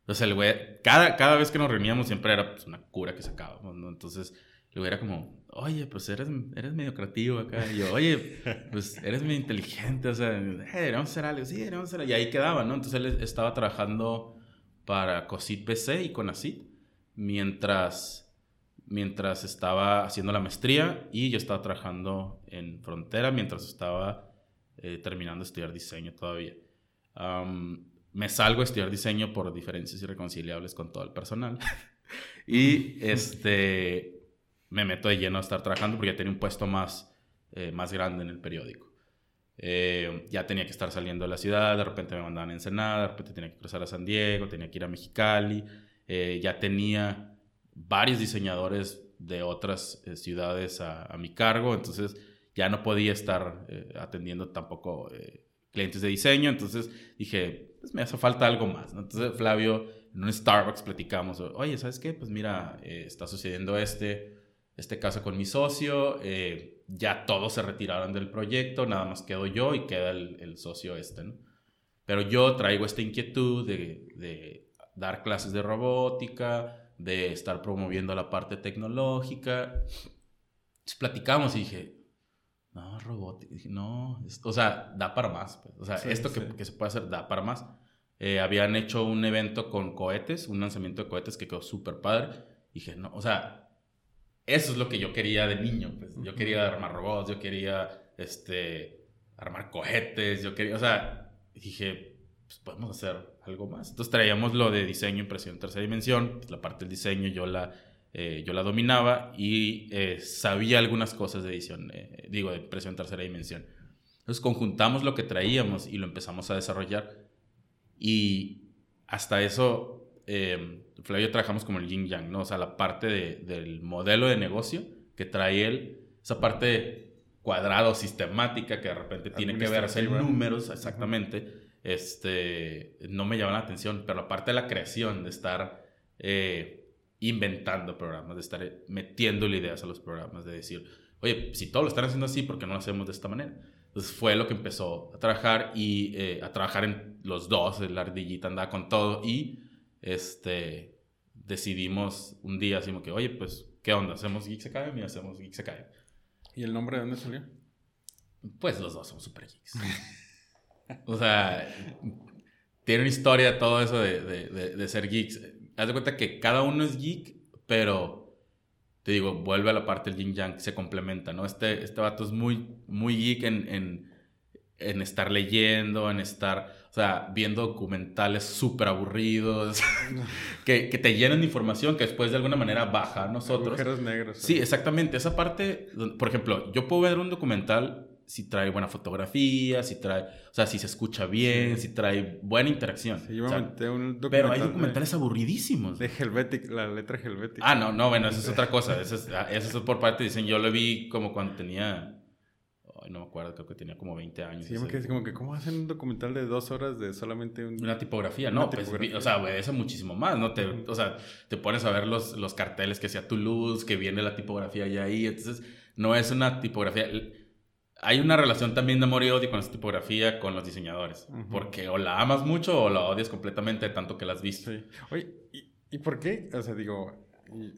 Entonces, el güey, cada, cada vez que nos reuníamos siempre era pues, una cura que sacábamos, ¿no? Entonces, güey era como, oye, pues eres, eres medio creativo acá. Y yo, oye, pues eres medio inteligente, o sea, eh, deberíamos hacer algo, sí, deberíamos hacer algo. Y ahí quedaba, ¿no? Entonces, él estaba trabajando para COSIT PC y CONACIT, mientras mientras estaba haciendo la maestría y yo estaba trabajando en Frontera mientras estaba eh, terminando de estudiar diseño todavía. me salgo a estudiar diseño por diferencias irreconciliables con todo el personal [LAUGHS] y este, me meto de lleno a estar trabajando porque ya tenía un puesto más, eh, más grande en el periódico. Eh, ya tenía que estar saliendo de la ciudad, de repente me mandaban a Ensenada, de repente tenía que cruzar a San Diego, tenía que ir a Mexicali, ya tenía varios diseñadores de otras eh, ciudades a, mi cargo, entonces ya no podía estar eh, atendiendo tampoco eh, clientes de diseño, entonces dije, pues me hace falta algo más. Entonces Flavio, en un Starbucks platicamos, oye, ¿sabes qué? Pues mira, está sucediendo este, este caso con mi socio, ya todos se retiraron del proyecto, nada más quedo yo y queda el, el socio este, ¿no? Pero yo traigo esta inquietud de, de dar clases de robótica, de estar promoviendo la parte tecnológica. Entonces platicamos y dije, no, robótica, no, o sea, da para más. Pues. O sea, esto Que, se puede hacer da para más. Eh, habían hecho un evento con cohetes, un lanzamiento de cohetes que quedó súper padre. Y dije, no, o sea, eso es lo que yo quería de niño. Pues. Yo quería armar robots, yo quería este, armar cohetes, yo quería, o sea, dije, pues podemos hacer algo más. Entonces traíamos lo de diseño, impresión, tercera dimensión, pues, la parte del diseño yo la, eh, yo la dominaba y eh, sabía algunas cosas de edición, eh, digo, de impresión, tercera dimensión. Entonces conjuntamos lo que traíamos y lo empezamos a desarrollar y hasta eso, Flavio trabajamos como el yin yang, ¿no? O sea, la parte de, del modelo de negocio que trae él, esa parte cuadrado, sistemática, que de repente tiene que ver hacer números, exactamente este, no me llama la atención, pero aparte de la creación, de estar eh, inventando programas, de estar metiéndole ideas a los programas, de decir, oye, si todos lo están haciendo así, ¿por qué no lo hacemos de esta manera? Entonces fue lo que empezó a trabajar y eh, a trabajar en los dos, el ardillita andaba con todo y este, decidimos un día, así como que, oye, pues, ¿qué onda? ¿Hacemos Geeks Academy? Hacemos Geeks Academy. ¿Y el nombre de dónde salió? Pues los dos son super geeks. O sea, tiene una historia todo eso de, de, de, ser geeks. Haz de cuenta que cada uno es geek, pero te digo, vuelve a la parte del yin yang, se complementa, ¿no? Este, este vato es muy, muy geek en, en, en estar leyendo, en estar, o sea, viendo documentales súper aburridos, [LAUGHS] que, que, te llenan de información que después de alguna manera baja a nosotros. negros. Sí, exactamente. Esa parte, por ejemplo, yo puedo ver un documental si trae buena fotografía, si trae, o sea, si se escucha bien, si trae buena interacción. pero hay documentales aburridísimos. De Helvetic, la letra Helvetic. Ah, no, no, bueno, eso es [LAUGHS] otra cosa. Eso es, ah, eso es por parte, dicen, yo lo vi como cuando tenía, no me acuerdo, creo que tenía como 20 años. Sí, me como que, ¿cómo hacen un documental de dos horas de solamente una tipografía? No, pues, o sea, eso muchísimo más, ¿no? Te, o sea, te pones a ver los, los carteles que sea tu luz, que viene la tipografía ya ahí, entonces no es una tipografía hay una relación también de amor y odio con esta tipografía con los diseñadores. Porque o la amas mucho o la odias completamente tanto que la has visto. Oye, ¿y, por qué? O sea, digo,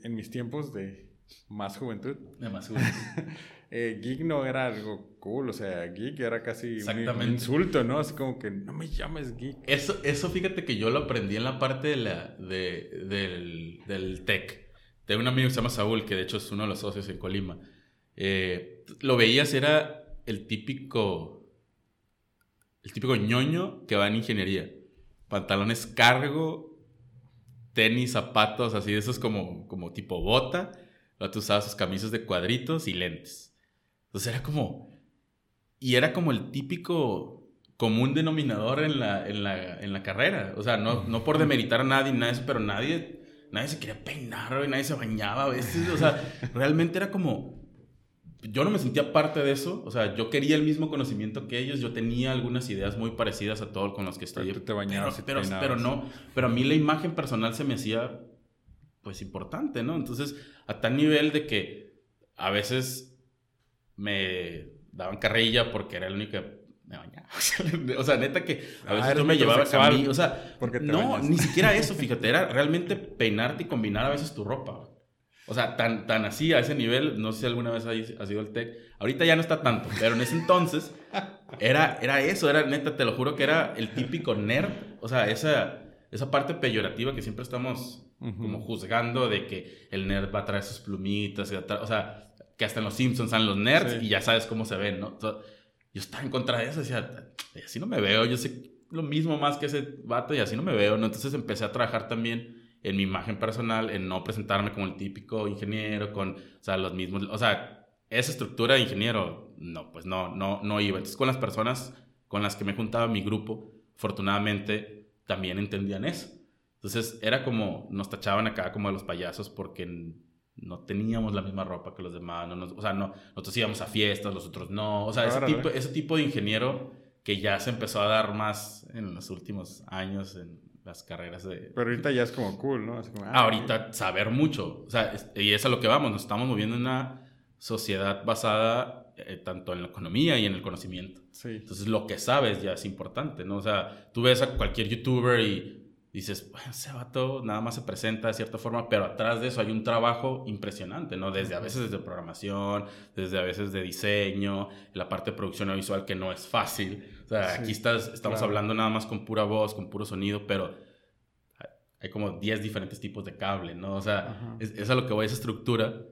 en mis tiempos de más juventud. De más juventud. [LAUGHS] eh, geek no era algo cool, o sea, geek era casi un insulto, ¿no? Así como que no me llames geek. Eso, eso fíjate que yo lo aprendí en la parte de la, de, del, del tech. Tengo un amigo que se llama Saúl, que de hecho es uno de los socios en Colima. Eh, lo veías, era el típico. El típico ñoño que va en ingeniería. Pantalones cargo, tenis, zapatos, así de esos como, como tipo bota. Luego usaba sus camisas de cuadritos y lentes. Entonces era como. Y era como el típico común denominador en la, en la, en la carrera. O sea, no, no por demeritar a nadie, nada de eso, pero nadie, nadie se quería peinar, nadie se bañaba a veces. O sea, realmente era como yo no me sentía parte de eso, o sea, yo quería el mismo conocimiento que ellos, yo tenía algunas ideas muy parecidas a todos con los que estoy. Pero te bañabas pero, pero, pero, no, pero a mí la imagen personal se me hacía pues importante, ¿no? Entonces, a tal nivel de que a veces me daban carrilla porque era el único que me bañaba. [LAUGHS] o sea, neta que a veces Ah, tú me eres llevabas a mí, o sea, no, bañas. ni siquiera eso, [LAUGHS] fíjate, era realmente peinarte y combinar a veces tu ropa. O sea, tan, tan así, a ese nivel, no sé si alguna vez has has ido al TEC. Ahorita ya no está tanto, pero en ese entonces era, era eso, era neta, te lo juro que era el típico nerd. O sea, esa, esa parte peyorativa que siempre estamos como juzgando de que el nerd va a traer sus plumitas, y va a traer- o sea, que hasta en los Simpsons están los nerds Sí. y ya sabes cómo se ven, ¿no? Sea, yo estaba en contra de eso, decía, así no me veo, yo sé lo mismo más que ese vato y así no me veo, ¿no? Entonces empecé a trabajar también en mi imagen personal, en no presentarme como el típico ingeniero, con, o sea, los mismos, o sea, esa estructura de ingeniero, no, pues no, no, no iba. Entonces con las personas con las que me juntaba mi grupo, afortunadamente también entendían eso. Entonces era como, nos tachaban acá como de los payasos porque no teníamos la misma ropa que los demás, no nos- o sea, no, nosotros íbamos a fiestas, los otros no, o sea, ese tipo, ese tipo de ingeniero que ya se empezó a dar más en los últimos años en las carreras de... Pero ahorita ya es como cool, ¿no? Como, ah, Ahorita saber mucho, o sea, es- y es a lo que vamos, nos estamos moviendo en una sociedad basada eh, tanto en la economía y en el conocimiento. Sí. Entonces, lo que sabes ya es importante, ¿no? O sea, tú ves a cualquier youtuber y dices, bueno, ese vato nada más se presenta de cierta forma, pero atrás de eso hay un trabajo impresionante, ¿no? Desde a veces desde programación, desde a veces de diseño, la parte de producción visual que no es fácil. O sea, Sí, aquí estás, estamos claro. hablando nada más con pura voz, con puro sonido, pero hay- como 10 diferentes tipos de cable, ¿no? O sea, es, es a lo que voy, esa estructura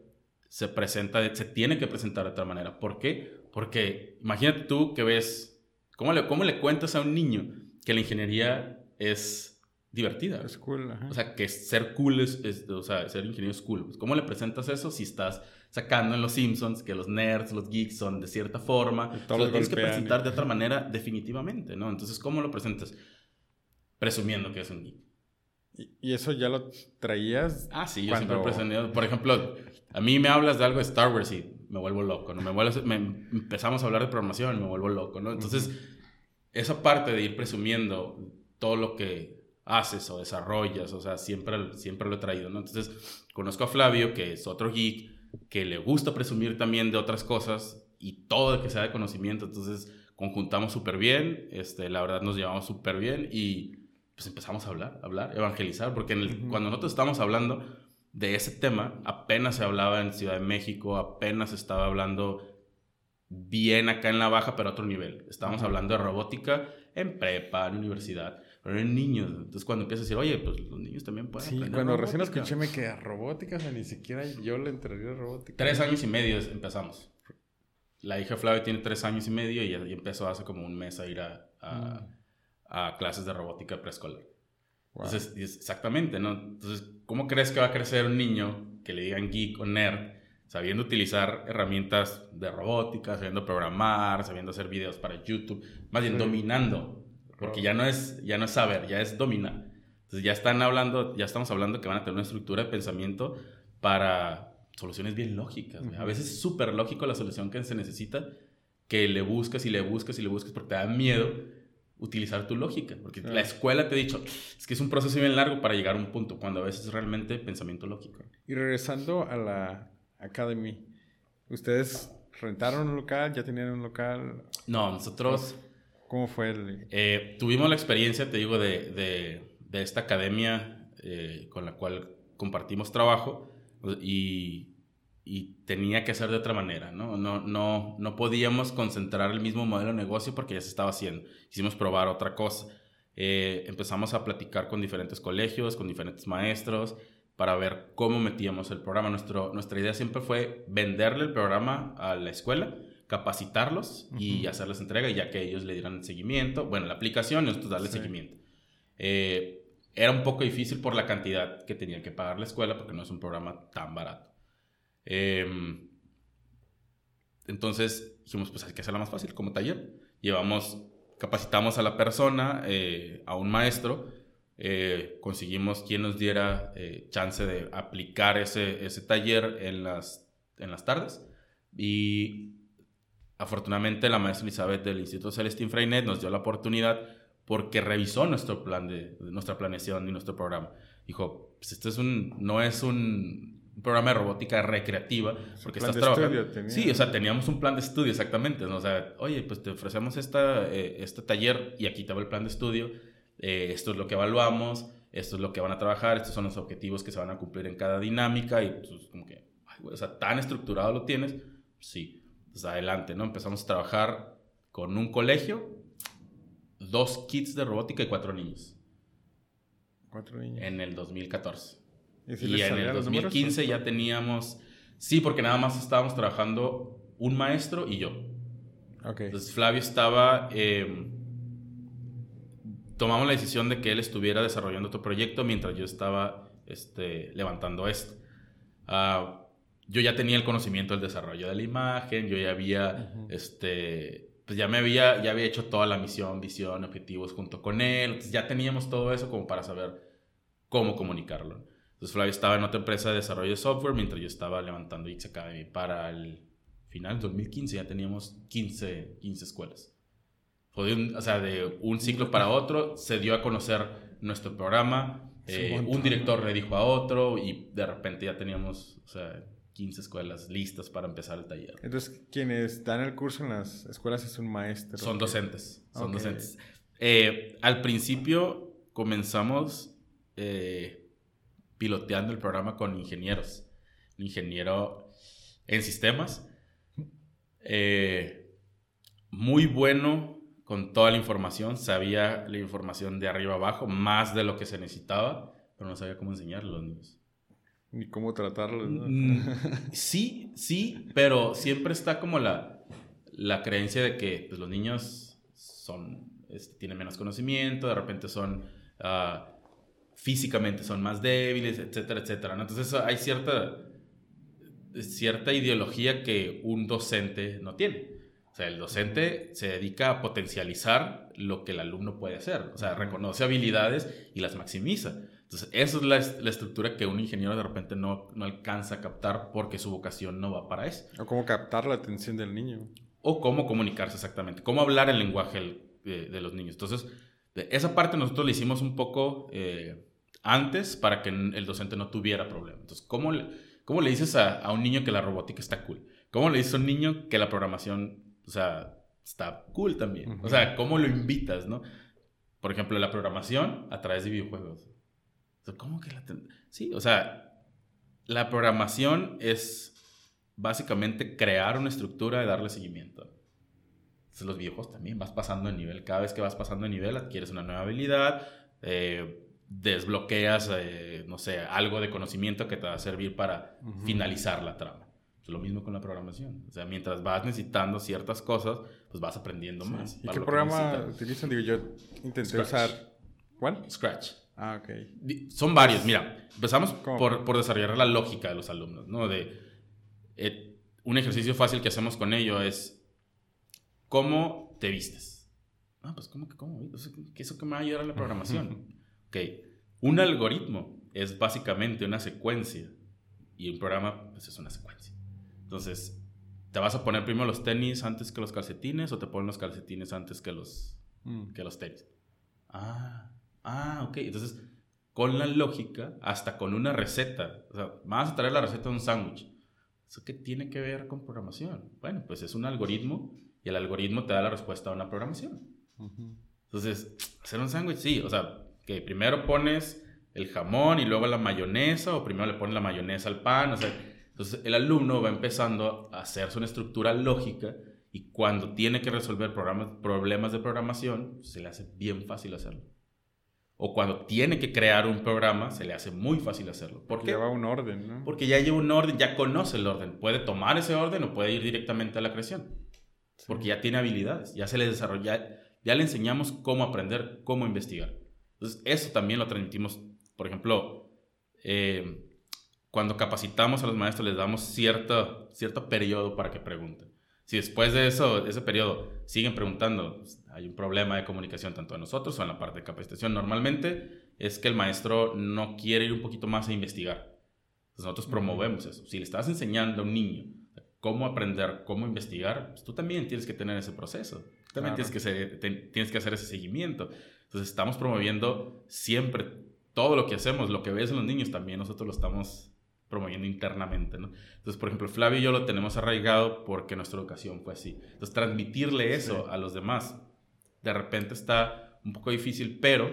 se presenta, se tiene que presentar de otra manera. ¿Por qué? Porque imagínate tú que ves, ¿cómo le, cómo le cuentas a un niño que la ingeniería es divertida? Es cool, ajá. O sea, que ser cool es, es- o sea, ser ingeniero es cool. Pues, ¿Cómo le presentas eso si estás sacando en los Simpsons que los nerds, los geeks son de cierta forma? Entonces, lo tienes que y- presentar de [LAUGHS] otra manera definitivamente, ¿no? Entonces, ¿cómo lo presentas? Presumiendo que es un geek. ¿Y, eso ya lo traías? Ah, sí, yo Cuando- siempre he presumido. Por ejemplo, a mí me hablas de algo de Star Wars y me vuelvo loco, ¿no? Me vuelvo, me- empezamos a hablar de programación y me vuelvo loco, ¿no? Entonces, esa parte de ir presumiendo todo lo que haces o desarrollas, o sea, siempre, siempre lo he traído, ¿no? Entonces, conozco a Flavio, que es otro geek, que le gusta presumir también de otras cosas y todo que sea de conocimiento, entonces conjuntamos súper bien, este, la verdad nos llevamos súper bien y pues empezamos a hablar, hablar, evangelizar, porque en el- Ujú. cuando nosotros estábamos hablando de ese tema, apenas se hablaba en Ciudad de México, apenas se estaba hablando bien acá en la baja, pero a otro nivel. Estábamos hablando de robótica en prepa, en universidad, pero en niños. Entonces cuando empiezas a decir, oye, pues los niños también pueden Sí, aprender cuando recién robótica". escuché me quedé robótica, o sea, ni siquiera yo le entraría a robótica. Tres años y medio empezamos. La hija Flavia tiene tres años y medio y, y empezó hace como un mes a ir a, a- Mm. a clases de robótica preescolar. Wow. Entonces, es- exactamente, ¿no? Entonces, ¿cómo crees que va a crecer un niño que le digan geek o nerd, sabiendo utilizar herramientas de robótica, sabiendo programar, sabiendo hacer videos para YouTube, más bien Sí. dominando, porque ya no es ya no es saber, ya es dominar. Entonces, ya están hablando, ya estamos hablando que van a tener una estructura de pensamiento para soluciones bien lógicas. A veces es súper lógico la solución que se necesita, que le buscas y le buscas y le buscas porque te da miedo utilizar tu lógica. Porque la escuela te ha dicho, es que es un proceso bien largo para llegar a un punto, cuando a veces es realmente pensamiento lógico. Y regresando a la Academy, ¿ustedes rentaron un local? ¿Ya tenían un local? No, nosotros ¿Cómo fue el...? eh, tuvimos la experiencia, te digo, de, de- esta academia eh, con la cual compartimos trabajo y, y tenía que ser de otra manera, ¿no? No, no, no podíamos concentrar el mismo modelo de negocio porque ya se estaba haciendo. Quisimos probar otra cosa. Eh, empezamos a platicar con diferentes colegios, con diferentes maestros, para ver cómo metíamos el programa. Nuestro, nuestra idea siempre fue venderle el programa a la escuela, capacitarlos y Ujú. hacerles entrega, y ya que ellos le dieran seguimiento, bueno, la aplicación y nosotros darle Sí. seguimiento. Eh, era un poco difícil por la cantidad que tenían que pagar la escuela porque no es un programa tan barato. Em, entonces dijimos, pues hay que hacerla más fácil, como taller. Llevamos, capacitamos a la persona, eh, a un maestro, eh, conseguimos quien nos diera eh, chance de aplicar ese, ese taller en las, en las tardes. Y afortunadamente la maestra Elizabeth del Instituto Celestín Freinet nos dio la oportunidad porque revisó nuestro plan de, de nuestra planeación y nuestro programa. Dijo, pues esto es un, no es un programa de robótica recreativa, porque estás trabajando. Sí, o sea, teníamos un plan de estudio exactamente, ¿no? O sea, oye, pues te ofrecemos esta, eh, este taller y aquí te va el plan de estudio, eh, esto es lo que evaluamos, esto es lo que van a trabajar, estos son los objetivos que se van a cumplir en cada dinámica y pues como que, ay, güey, o sea, tan estructurado lo tienes, sí, pues adelante, ¿no? Empezamos a trabajar con un colegio, dos kits de robótica y cuatro niños. Cuatro niños. En el 2014. Y, en el 2015 ya teníamos, sí, porque nada más estábamos trabajando un maestro y yo. Okay. Entonces Flavio estaba, em, tomamos la decisión de que él estuviera desarrollando otro proyecto mientras yo estaba este, levantando esto. Uh, yo ya tenía el conocimiento del desarrollo de la imagen, yo ya había, este, pues ya me había, ya había hecho toda la misión, visión, objetivos junto con él, entonces ya teníamos todo eso como para saber cómo comunicarlo. Entonces Flavio estaba en otra empresa de desarrollo de software mientras yo estaba levantando X Academy para el final del 2015 ya teníamos 15, 15 escuelas. o sea, de un ciclo para otro se dio a conocer nuestro programa, eh, un director le dijo a otro y de repente ya teníamos, o sea, 15 escuelas listas para empezar el taller. Entonces, quienes dan el curso en las escuelas es un maestro. Son docentes, son docentes. Eh, al principio comenzamos eh, piloteando el programa con ingenieros. Un ingeniero en sistemas. Eh, muy bueno con toda la información. Sabía la información de arriba abajo, más de lo que se necesitaba, pero no sabía cómo enseñarlo a los niños. Ni cómo tratarlos. Mm, [LAUGHS] sí, sí, pero siempre está como la, la creencia de que pues, los niños son, este, tienen menos conocimiento, de repente son... Ah, físicamente son más débiles, etcétera, etcétera. Entonces hay cierta, cierta ideología que un docente no tiene. O sea, el docente se dedica a potencializar lo que el alumno puede hacer. O sea, reconoce habilidades y las maximiza. Entonces, esa es la, la estructura que un ingeniero de repente no, no, alcanza a captar porque su vocación no va para eso. O cómo captar la atención del niño. O cómo comunicarse exactamente. Cómo hablar el lenguaje de, de los niños. Entonces, esa parte nosotros le hicimos un poco eh, antes para que el docente no tuviera problema. Entonces, ¿cómo le, cómo le dices a, a, un niño que la robótica está cool? ¿Cómo le dices a un niño que la programación, o sea, está cool también? O sea, ¿cómo lo invitas, no? Por ejemplo, la programación a través de videojuegos. ¿Cómo que la... Sí, o sea, la programación es básicamente crear una estructura y darle seguimiento. Entonces, los videojuegos también vas pasando de nivel. Cada vez que vas pasando de nivel adquieres una nueva habilidad, eh, desbloqueas, eh, no sé, algo de conocimiento que te va a servir para finalizar la trama. Es lo mismo con la programación. O sea, mientras vas necesitando ciertas cosas, pues vas aprendiendo más. ¿Y qué programa utilizan? Digo, yo intenté usar... ¿Cuál? Scratch. Ah, ok. Son varios. Mira, empezamos por, por, desarrollar la lógica de los alumnos, ¿no? De, eh, un ejercicio fácil que hacemos con ello es cómo te vistes. Ah, pues ¿cómo que cómo? ¿Qué eso que me va a ayudar a la programación? ok, un algoritmo es básicamente una secuencia y un programa pues, es una secuencia. Entonces, ¿te vas a poner primero los tenis antes que los calcetines o te ponen los calcetines antes que los, mm. que los tenis? Ah, ah, ok. Entonces, con la lógica, hasta con una receta, o sea, vas a traer la receta de un sándwich. ¿Eso qué tiene que ver con programación? Bueno, pues es un algoritmo y el algoritmo te da la respuesta a una programación. Entonces, hacer un sándwich, sí, o sea, que primero pones el jamón y luego la mayonesa, o primero le pones la mayonesa al pan, o sea, entonces el alumno va empezando a hacerse una estructura lógica y cuando tiene que resolver problemas de programación, se le hace bien fácil hacerlo. O cuando tiene que crear un programa, se le hace muy fácil hacerlo. ¿Por qué? Lleva un orden, ¿no? Porque ya lleva un orden, ya conoce el orden. Puede tomar ese orden o puede ir directamente a la creación. Porque ya tiene habilidades, ya se le desarrolla, ya le enseñamos cómo aprender, cómo investigar. Entonces, eso también lo transmitimos. Por ejemplo, eh, cuando capacitamos a los maestros, les damos cierto, cierto periodo para que pregunten. Si después de eso, ese periodo siguen preguntando, hay un problema de comunicación tanto en nosotros o en la parte de capacitación. Normalmente es que el maestro no quiere ir un poquito más a investigar. nosotros promovemos eso. Si le estás enseñando a un niño cómo aprender, cómo investigar, pues tú también tienes que tener ese proceso. También tienes, que tienes que hacer ese seguimiento. Entonces estamos promoviendo siempre todo lo que hacemos, lo que ves en los niños, también nosotros lo estamos promoviendo internamente, ¿no? Entonces, por ejemplo, Flavio y yo lo tenemos arraigado porque nuestra educación fue así. Entonces, transmitirle eso a los demás, de repente está un poco difícil, pero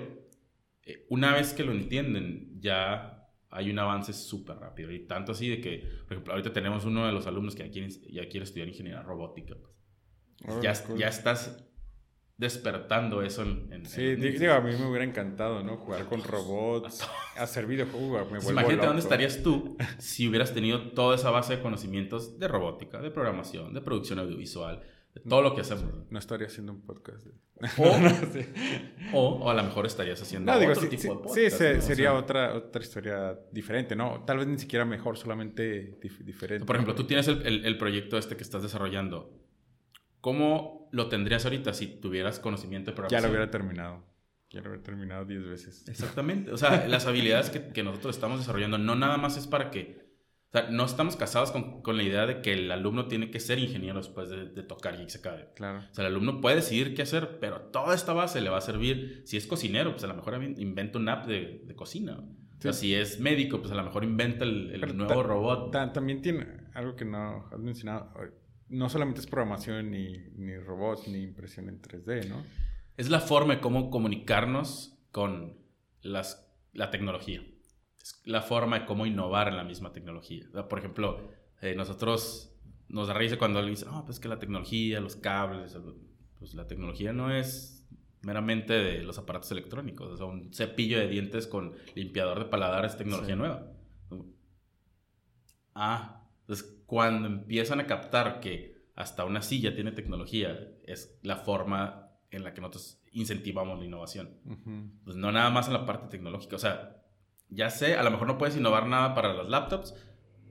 eh, una vez que lo entienden, ya hay un avance súper rápido. Y tanto así de que, por ejemplo, ahorita tenemos uno de los alumnos que ya quiere, ya quiere estudiar ingeniería robótica. Pues. ya, ya estás despertando eso en... sí, digo, a mí me hubiera encantado, ¿no? Jugar con robots, hacer videojuegos, me vuelvo Imagínate dónde estarías tú si hubieras tenido toda esa base de conocimientos de robótica, de programación, de producción audiovisual, de todo lo que hacemos. No estaría haciendo un podcast. [LAUGHS] O, o, a lo mejor estarías haciendo otro tipo de podcast. Sí, sería otra, otra historia diferente, ¿no? Tal vez ni siquiera mejor, solamente diferente. Por ejemplo, tú tienes el, el, el proyecto este que estás desarrollando. ¿Cómo lo tendrías ahorita si tuvieras conocimiento de programación. Ya lo hubiera terminado. Ya lo hubiera terminado 10 veces. Exactamente. O sea, las habilidades que, que, nosotros estamos desarrollando no nada más es para que... O sea, no estamos casados con, con la idea de que el alumno tiene que ser ingeniero después de, de tocar y se cae. Claro. O sea, el alumno puede decidir qué hacer, pero toda esta base le va a servir. Si es cocinero, pues a lo mejor inventa una app de, de cocina. O sea, si es médico, pues a lo mejor inventa el, el nuevo robot. también tiene algo que no has mencionado no solamente es programación, ni, ni robots, ni impresión en 3D, ¿no? Es la forma de cómo comunicarnos con las, la tecnología. Es la forma de cómo innovar en la misma tecnología. Por ejemplo, eh, nosotros nos da risa cuando alguien dice, no, pues que la tecnología, los cables, pues la tecnología no es meramente de los aparatos electrónicos. O sea, un cepillo de dientes con limpiador de paladar es tecnología nueva. Ah, entonces cuando empiezan a captar que hasta una silla tiene tecnología, es la forma en la que nosotros incentivamos la innovación. Pues no nada más en la parte tecnológica. O sea, ya sé, a lo mejor no puedes innovar nada para los laptops,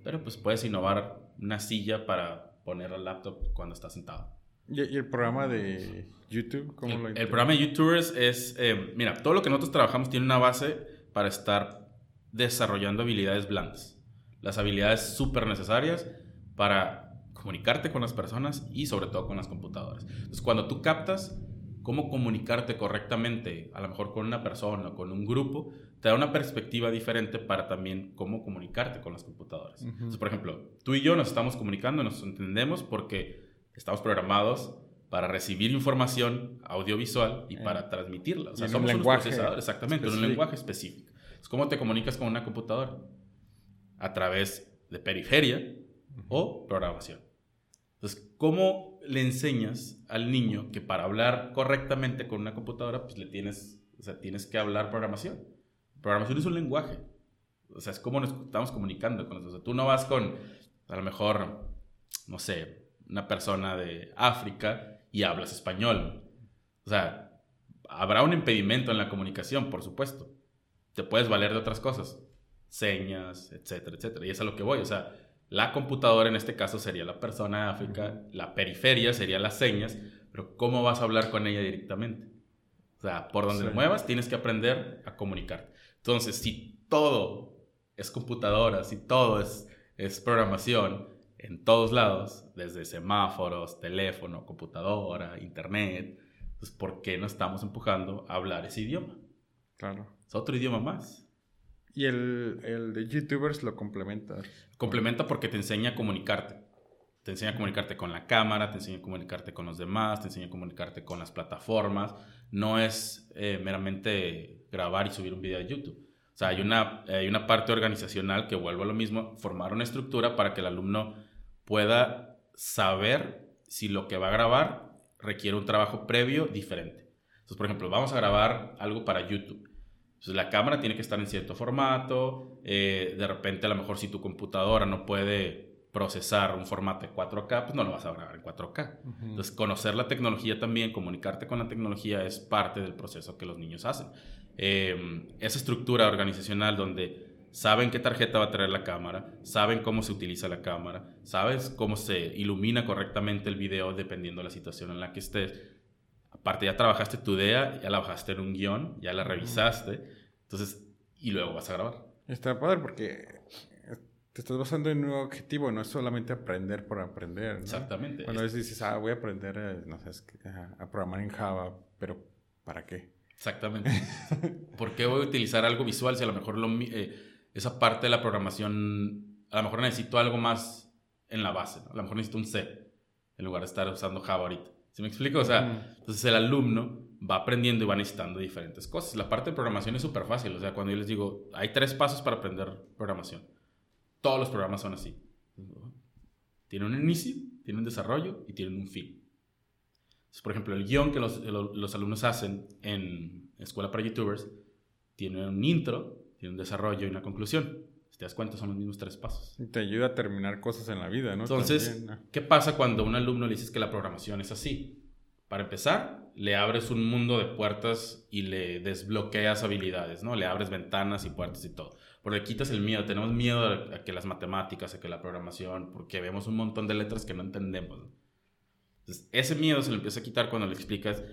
pero pues puedes innovar una silla para poner al laptop cuando estás sentado. ¿Y, el programa de YouTube? ¿Cómo el, lo el programa de YouTubers es, eh, mira, todo lo que nosotros trabajamos tiene una base para estar desarrollando habilidades blandas. Las habilidades súper necesarias para comunicarte con las personas y sobre todo con las computadoras. Entonces, cuando tú captas cómo comunicarte correctamente, a lo mejor con una persona o con un grupo, te da una perspectiva diferente para también cómo comunicarte con las computadoras. Entonces, por ejemplo, tú y yo nos estamos comunicando, nos entendemos porque estamos programados para recibir información audiovisual y para transmitirla. O sea, somos un lenguaje exactamente, en un lenguaje específico. Es cómo te comunicas con una computadora a través de periferia o programación. Entonces, ¿cómo le enseñas al niño que para hablar correctamente con una computadora, pues le tienes, o sea, tienes que hablar programación? Programación es un lenguaje. O sea, es como nos estamos comunicando con nosotros. tú no vas con, a lo mejor, no sé, una persona de África y hablas español. O sea, habrá un impedimento en la comunicación, por supuesto. Te puedes valer de otras cosas, señas, etcétera, etcétera. Y es a lo que voy. O sea, la computadora en este caso sería la persona de África, la periferia sería las señas, pero ¿cómo vas a hablar con ella directamente? O sea, por donde le muevas tienes que aprender a comunicarte. Entonces, si todo es computadora, si todo es, es programación en todos lados, desde semáforos, teléfono, computadora, internet, pues ¿por qué no estamos empujando a hablar ese idioma? Claro. Es otro idioma más. Y el, el, de YouTubers lo complementa. Complementa porque te enseña a comunicarte. Te enseña a comunicarte con la cámara, te enseña a comunicarte con los demás, te enseña a comunicarte con las plataformas. No es eh, meramente grabar y subir un video a YouTube. O sea, hay una, hay una parte organizacional que vuelvo a lo mismo, formar una estructura para que el alumno pueda saber si lo que va a grabar requiere un trabajo previo diferente. Entonces, por ejemplo, vamos a grabar algo para YouTube entonces la cámara tiene que estar en cierto formato, eh, de repente a lo mejor si tu computadora no puede procesar un formato de 4K, pues no lo vas a grabar en 4K. Entonces conocer la tecnología también, comunicarte con la tecnología es parte del proceso que los niños hacen. Eh, esa estructura organizacional donde saben qué tarjeta va a traer la cámara, saben cómo se utiliza la cámara, sabes cómo se ilumina correctamente el video dependiendo de la situación en la que estés aparte ya trabajaste tu idea, ya la bajaste en un guion, ya la revisaste, entonces, y luego vas a grabar. Está padre porque te estás basando en un objetivo, no es solamente aprender por aprender. Exactamente. Cuando dices, ah, voy a aprender, no sé, a programar en Java, pero ¿para qué? Exactamente. [LAUGHS] ¿Por qué voy a utilizar algo visual si a lo mejor eh, esa parte de la programación, a lo mejor necesito algo más en la base? A lo mejor necesito un C en lugar de estar usando Java ahorita. ¿Sí me explico? O sea, entonces el alumno va aprendiendo y va necesitando diferentes cosas. La parte de programación es súper fácil. O sea, cuando yo les digo, hay tres pasos para aprender programación. Todos los programas son así. Tienen un inicio, tienen un desarrollo y tienen un fin por ejemplo, el guion que los, los, alumnos hacen en Escuela para YouTubers tiene un intro, tiene un desarrollo y una conclusión. Te das cuenta, son los mismos tres pasos. te ayuda a terminar cosas en la vida, ¿no? Entonces, ¿qué pasa cuando a un alumno le dices que la programación es así? Para empezar, le abres un mundo de puertas y le desbloqueas habilidades, ¿no? Le abres ventanas y puertas y todo. Porque quitas el miedo. Tenemos miedo a que las matemáticas, a que la programación, porque vemos un montón de letras que no entendemos. Entonces, ese miedo se le empieza a quitar cuando le explicas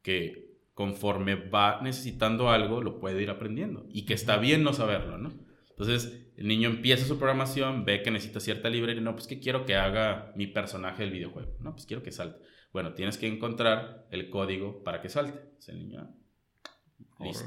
que conforme va necesitando algo, lo puede ir aprendiendo y que está bien no saberlo, ¿no? Entonces, el niño empieza su programación, ve que necesita cierta librería, no, pues que quiero que haga mi personaje del videojuego, no, pues quiero que salte. Bueno, tienes que encontrar el código para que salte. Entonces, el niño, listo.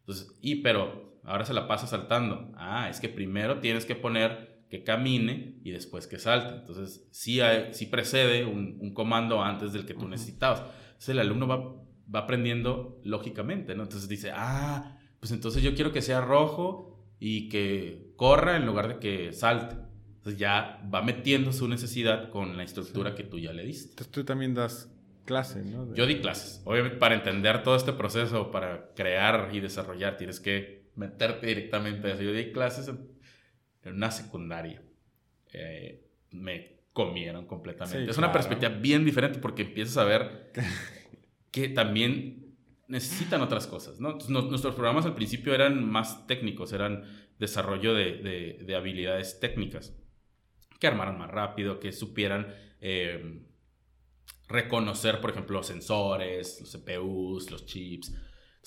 Entonces, y pero ahora se la pasa saltando. Ah, es que primero tienes que poner que camine y después que salte. Entonces, sí, sí precede un, comando antes del que tú necesitabas. Entonces, el alumno va, va aprendiendo lógicamente, ¿no? Entonces dice, ah, pues entonces yo quiero que sea rojo y que corra en lugar de que salte. Entonces ya va metiendo su necesidad con la estructura que tú ya le diste. Entonces tú también das clases, ¿no? Yo di clases. Obviamente para entender todo este proceso, para crear y desarrollar, tienes que meterte directamente a eso. Yo di clases en una secundaria. Eh, me comieron completamente. es una perspectiva bien diferente porque empiezas a ver [LAUGHS] que también necesitan otras cosas. ¿no? nuestros programas al principio eran más técnicos, eran desarrollo de, de, habilidades técnicas, que armaran más rápido, que supieran eh, reconocer, por ejemplo, los sensores, los CPUs, los chips,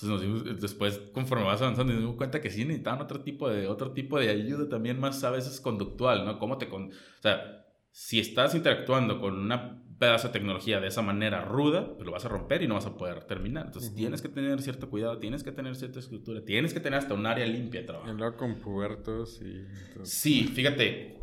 entonces después, conforme vas avanzando, nos dimos cuenta que sí necesitaban otro tipo de, otro tipo de ayuda también más a veces conductual, ¿no? ¿Cómo te... Con... O sea, si estás interactuando con una pedazo de tecnología de esa manera ruda, pues lo vas a romper y no vas a poder terminar. Entonces tienes que tener cierto cuidado, tienes que tener cierta estructura, tienes que tener hasta un área limpia de trabajo. Luego con puertos y... Sí, fíjate,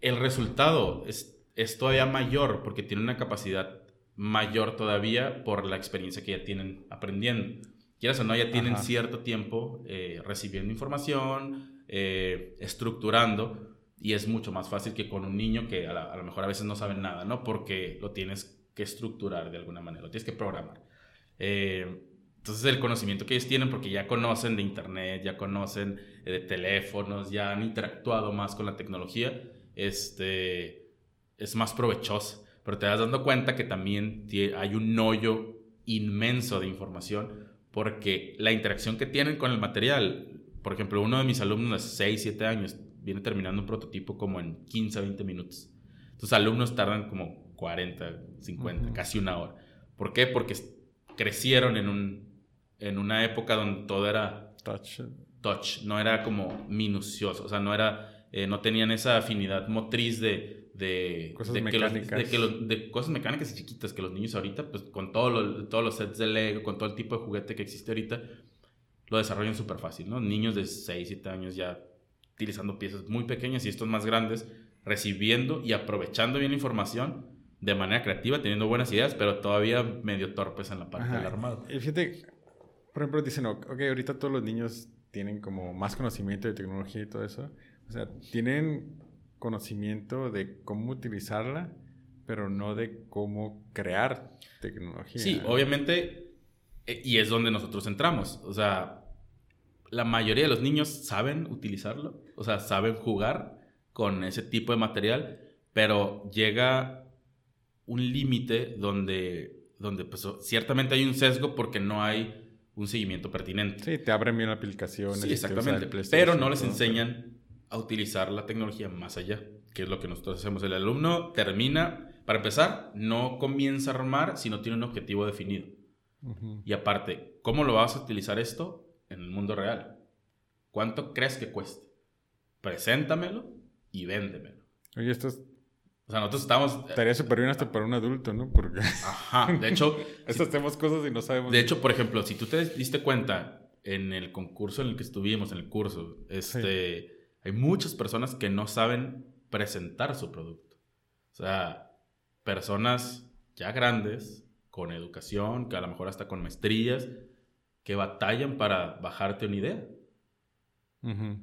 el resultado es, es todavía mayor porque tiene una capacidad mayor todavía por la experiencia que ya tienen aprendiendo quieras o no, ya tienen cierto tiempo eh, recibiendo información, eh, estructurando, y es mucho más fácil que con un niño que a, lo mejor a veces no sabe nada, ¿no? Porque lo tienes que estructurar de alguna manera, lo tienes que programar. Eh, entonces el conocimiento que ellos tienen, porque ya conocen de internet, ya conocen de teléfonos, ya han interactuado más con la tecnología, este, es más provechoso. Pero te das dando cuenta que también hay un hoyo inmenso de información porque la interacción que tienen con el material, por ejemplo, uno de mis alumnos de 6, 7 años viene terminando un prototipo como en 15, 20 minutos. Tus alumnos tardan como 40, 50, casi una hora. ¿Por qué? Porque crecieron en, un, en una época donde todo era touch. touch, no era como minucioso, o sea, no era, eh, no tenían esa afinidad motriz de, de cosas mecánicas. de, que de cosas mecánicas y chiquitas que los niños ahorita, pues con todo todos los sets de Lego, con todo el tipo de juguete que existe ahorita, lo desarrollan súper fácil, ¿no? Niños de 6, 7 años ya utilizando piezas muy pequeñas y estos más grandes recibiendo y aprovechando bien la información de manera creativa, teniendo buenas ideas, pero todavía medio torpes en la parte del armado. Y fíjate, por ejemplo, dicen, ok, ahorita todos los niños tienen como más conocimiento de tecnología y todo eso. O sea, tienen conocimiento de cómo utilizarla, pero no de cómo crear tecnología. Sí, obviamente, eh, y es donde nosotros entramos. O sea, la mayoría de los niños saben utilizarlo, o sea, saben jugar con ese tipo de material, pero llega un límite donde, donde pues, ciertamente hay un sesgo porque no hay un seguimiento pertinente. Sí, te abren bien la aplicación. Sí, exactamente. Pero no les enseñan a utilizar la tecnología más allá, que es lo que nosotros hacemos. El alumno termina, para empezar, no comienza a armar si no tiene un objetivo definido. Y aparte, ¿cómo lo vas a utilizar esto en el mundo real? ¿Cuánto crees que cueste? Preséntamelo y véndemelo. Oye, esto es O sea, nosotros estábamos... Estaría súper bien hasta para un adulto, ¿no? Porque... Ajá, de [LAUGHS] hecho... Esto hacemos cosas y no sabemos... De hecho, por ejemplo, si tú te diste cuenta en el concurso en el que estuvimos, en el curso, este, hay muchas personas que no saben presentar su producto. O sea, personas ya grandes, con educación, que a lo mejor hasta con maestrías, que batallan para bajarte una idea.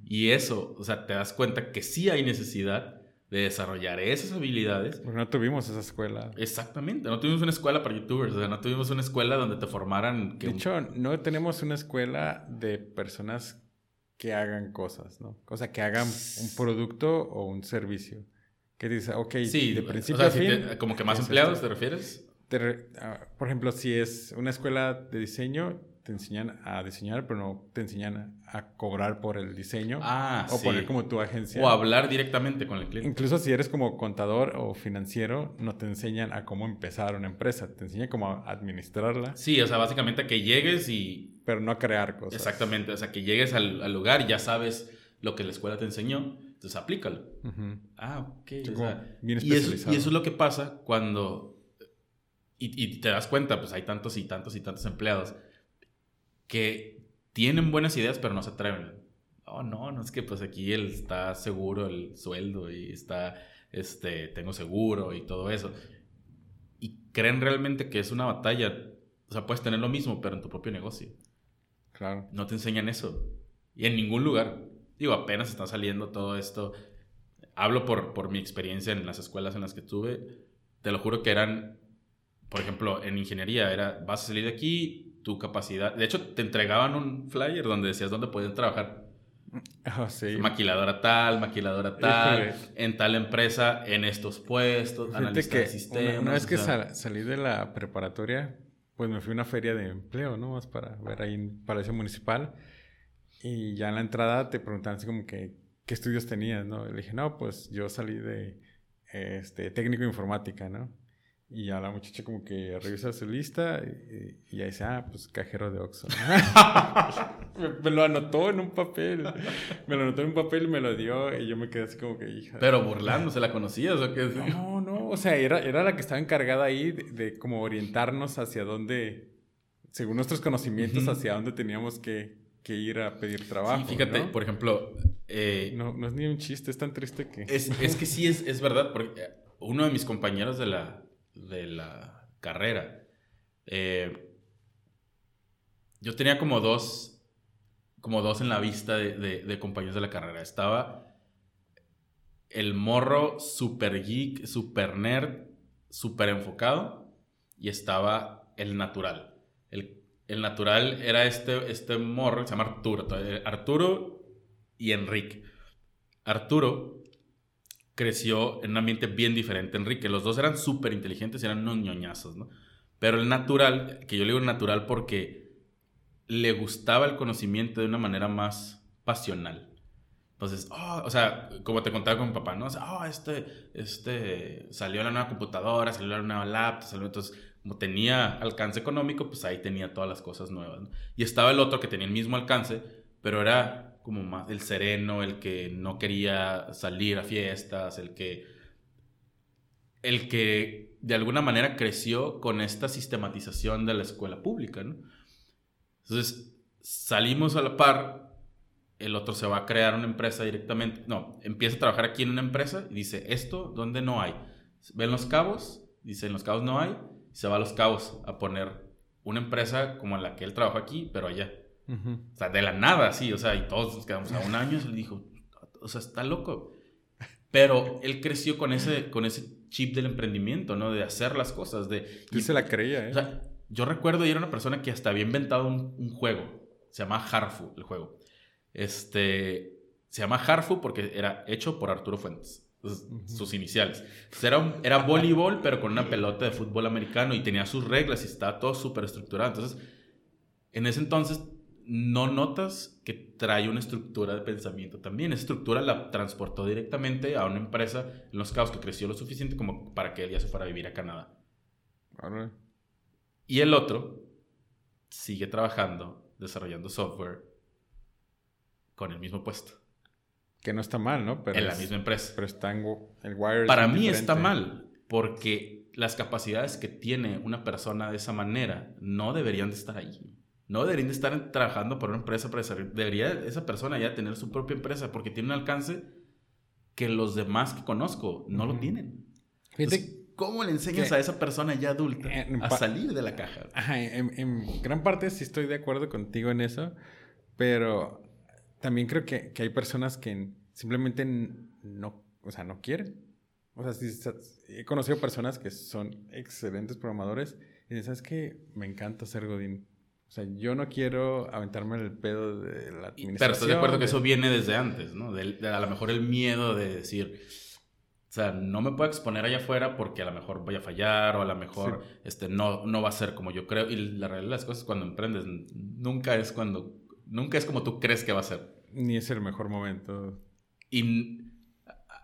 Y eso, o sea, te das cuenta que sí hay necesidad de desarrollar esas habilidades. Porque no tuvimos esa escuela. Exactamente, no tuvimos una escuela para youtubers, o sea, no tuvimos una escuela donde te formaran. Que de hecho, no tenemos una escuela de personas que hagan cosas, ¿no? O sea, que hagan un producto o un servicio. Que dice, ok, sí, de principio a fin, como que más empleados, ¿te refieres? Ah, por ejemplo, si es una escuela de diseño, te enseñan a diseñar, pero no te enseñan a, cobrar por el diseño. Ah, o poner como tu agencia. O hablar directamente con el cliente. Incluso si eres como contador o financiero, no te enseñan a cómo empezar una empresa, te enseñan cómo administrarla. Sí, o sea, básicamente a que llegues y... Pero no a crear cosas. Exactamente, o sea, que llegues al, lugar y ya sabes lo que la escuela te enseñó, entonces aplícalo. Ah, ok. bien y, eso, y eso es lo que pasa cuando... Y, y te das cuenta, pues hay tantos y tantos y tantos empleados que tienen buenas ideas, pero no se atreven. Oh, no, no es que pues aquí él está seguro el sueldo y está, este, tengo seguro y todo eso. Y creen realmente que es una batalla. O sea, puedes tener lo mismo, pero en tu propio negocio. Claro. No te enseñan eso. Y en ningún lugar. Digo, apenas está saliendo todo esto. Hablo por, por mi experiencia en las escuelas en las que estuve. Te lo juro que eran, por ejemplo, en ingeniería, era, vas a salir de aquí, tu capacidad. De hecho, te entregaban un flyer donde decías dónde podían trabajar. Oh, sí. Maquiladora tal, maquiladora tal, en tal empresa, en estos puestos, analista de sistemas. Una, vez que salí de la preparatoria, pues me fui a una feria de empleo, ¿no? Más para ver ahí en Palacio Municipal. Y ya en la entrada te preguntaban así como que, ¿qué estudios tenías, no? le dije, no, pues yo salí de este, técnico informática, ¿no? Y ya la muchacha como que revisa su lista y, y ahí dice, ah, pues cajero de Oxxo. [LAUGHS] me, lo anotó en un papel. Me lo anotó en un papel y me lo dio y yo me quedé así como que, hija. Pero burlándose, ¿la conocías o qué? No, no, o sea, era, era la que estaba encargada ahí de, como orientarnos hacia dónde, según nuestros conocimientos, hacia dónde teníamos que, que, ir a pedir trabajo. Sí, fíjate, por ejemplo... Eh, no, no es ni un chiste, es tan triste que... Es, es que sí, es, es verdad, porque uno de mis compañeros de la de la carrera. Eh, yo tenía como dos, como dos en la vista de, compañeros de la carrera. Estaba el morro super geek, super nerd, super enfocado. Y estaba el natural. El, el natural era este, este morro, se llama Arturo. Arturo y Enrique. Arturo creció en un ambiente bien diferente. Enrique, los dos eran súper inteligentes, eran unos ñoñazos, ¿no? Pero el natural, que yo le digo natural porque le gustaba el conocimiento de una manera más pasional. Entonces, oh, o sea, como te contaba con mi papá, ¿no? O sea, oh, este, este, salió la nueva computadora, salió la nueva laptop, salió, entonces, como tenía alcance económico, pues ahí tenía todas las cosas nuevas. ¿no? Y estaba el otro que tenía el mismo alcance, pero era como más el sereno, el que no quería salir a fiestas, el que el que de alguna manera creció con esta sistematización de la escuela pública, ¿no? Entonces, salimos a la par, el otro se va a crear una empresa directamente, no, empieza a trabajar aquí en una empresa y dice, esto, ¿dónde no hay? Ven los cabos, dice, en los cabos no hay, se va a los cabos a poner una empresa como la que él trabaja aquí, pero allá. O sea, de la nada, sí, o sea, y todos nos quedamos a un año y él dijo, o sea, está loco. Pero él creció con ese, con ese chip del emprendimiento, ¿no? De hacer las cosas, de... Y se la creía, ¿eh? O sea, yo recuerdo y era una persona que hasta había inventado un, juego. Se llama Harfu, el juego. Este... Se llama Harfu porque era hecho por Arturo Fuentes. Sus iniciales. era, era voleibol, pero con una pelota de fútbol americano y tenía sus reglas y estaba todo súper estructurado. Entonces, en ese entonces no notas que trae una estructura de pensamiento también. Esa estructura la transportó directamente a una empresa en Los Cabos que creció lo suficiente como para que él ya se fuera a vivir a Canadá. Y el otro sigue trabajando, desarrollando software con el mismo puesto. Que no está mal, ¿no? Pero en la misma empresa. Pero está en el wire. Para mí está mal, porque las capacidades que tiene una persona de esa manera no deberían de estar ahí. No deberían de estar trabajando para una empresa Debería esa persona ya tener su propia empresa porque tiene un alcance que los demás que conozco no lo tienen. ¿Cómo le enseñas a esa persona ya adulta a salir de la caja? Ajá, en, gran parte sí estoy de acuerdo contigo en eso, pero también creo que, que hay personas que simplemente no, o sea, no quieren. O sea, sí, he conocido personas que son excelentes programadores y dicen, ¿sabes qué? Me encanta ser Godín. O sea, yo no quiero aventarme el pedo de la administración. Pero estoy de acuerdo que eso viene desde antes, ¿no? De, a lo mejor el miedo de decir, o sea, no me puedo exponer allá afuera porque a lo mejor voy a fallar o a lo mejor este, no, no va a ser como yo creo. Y la realidad de las cosas cuando emprendes nunca es cuando, nunca es como tú crees que va a ser. Ni es el mejor momento. Y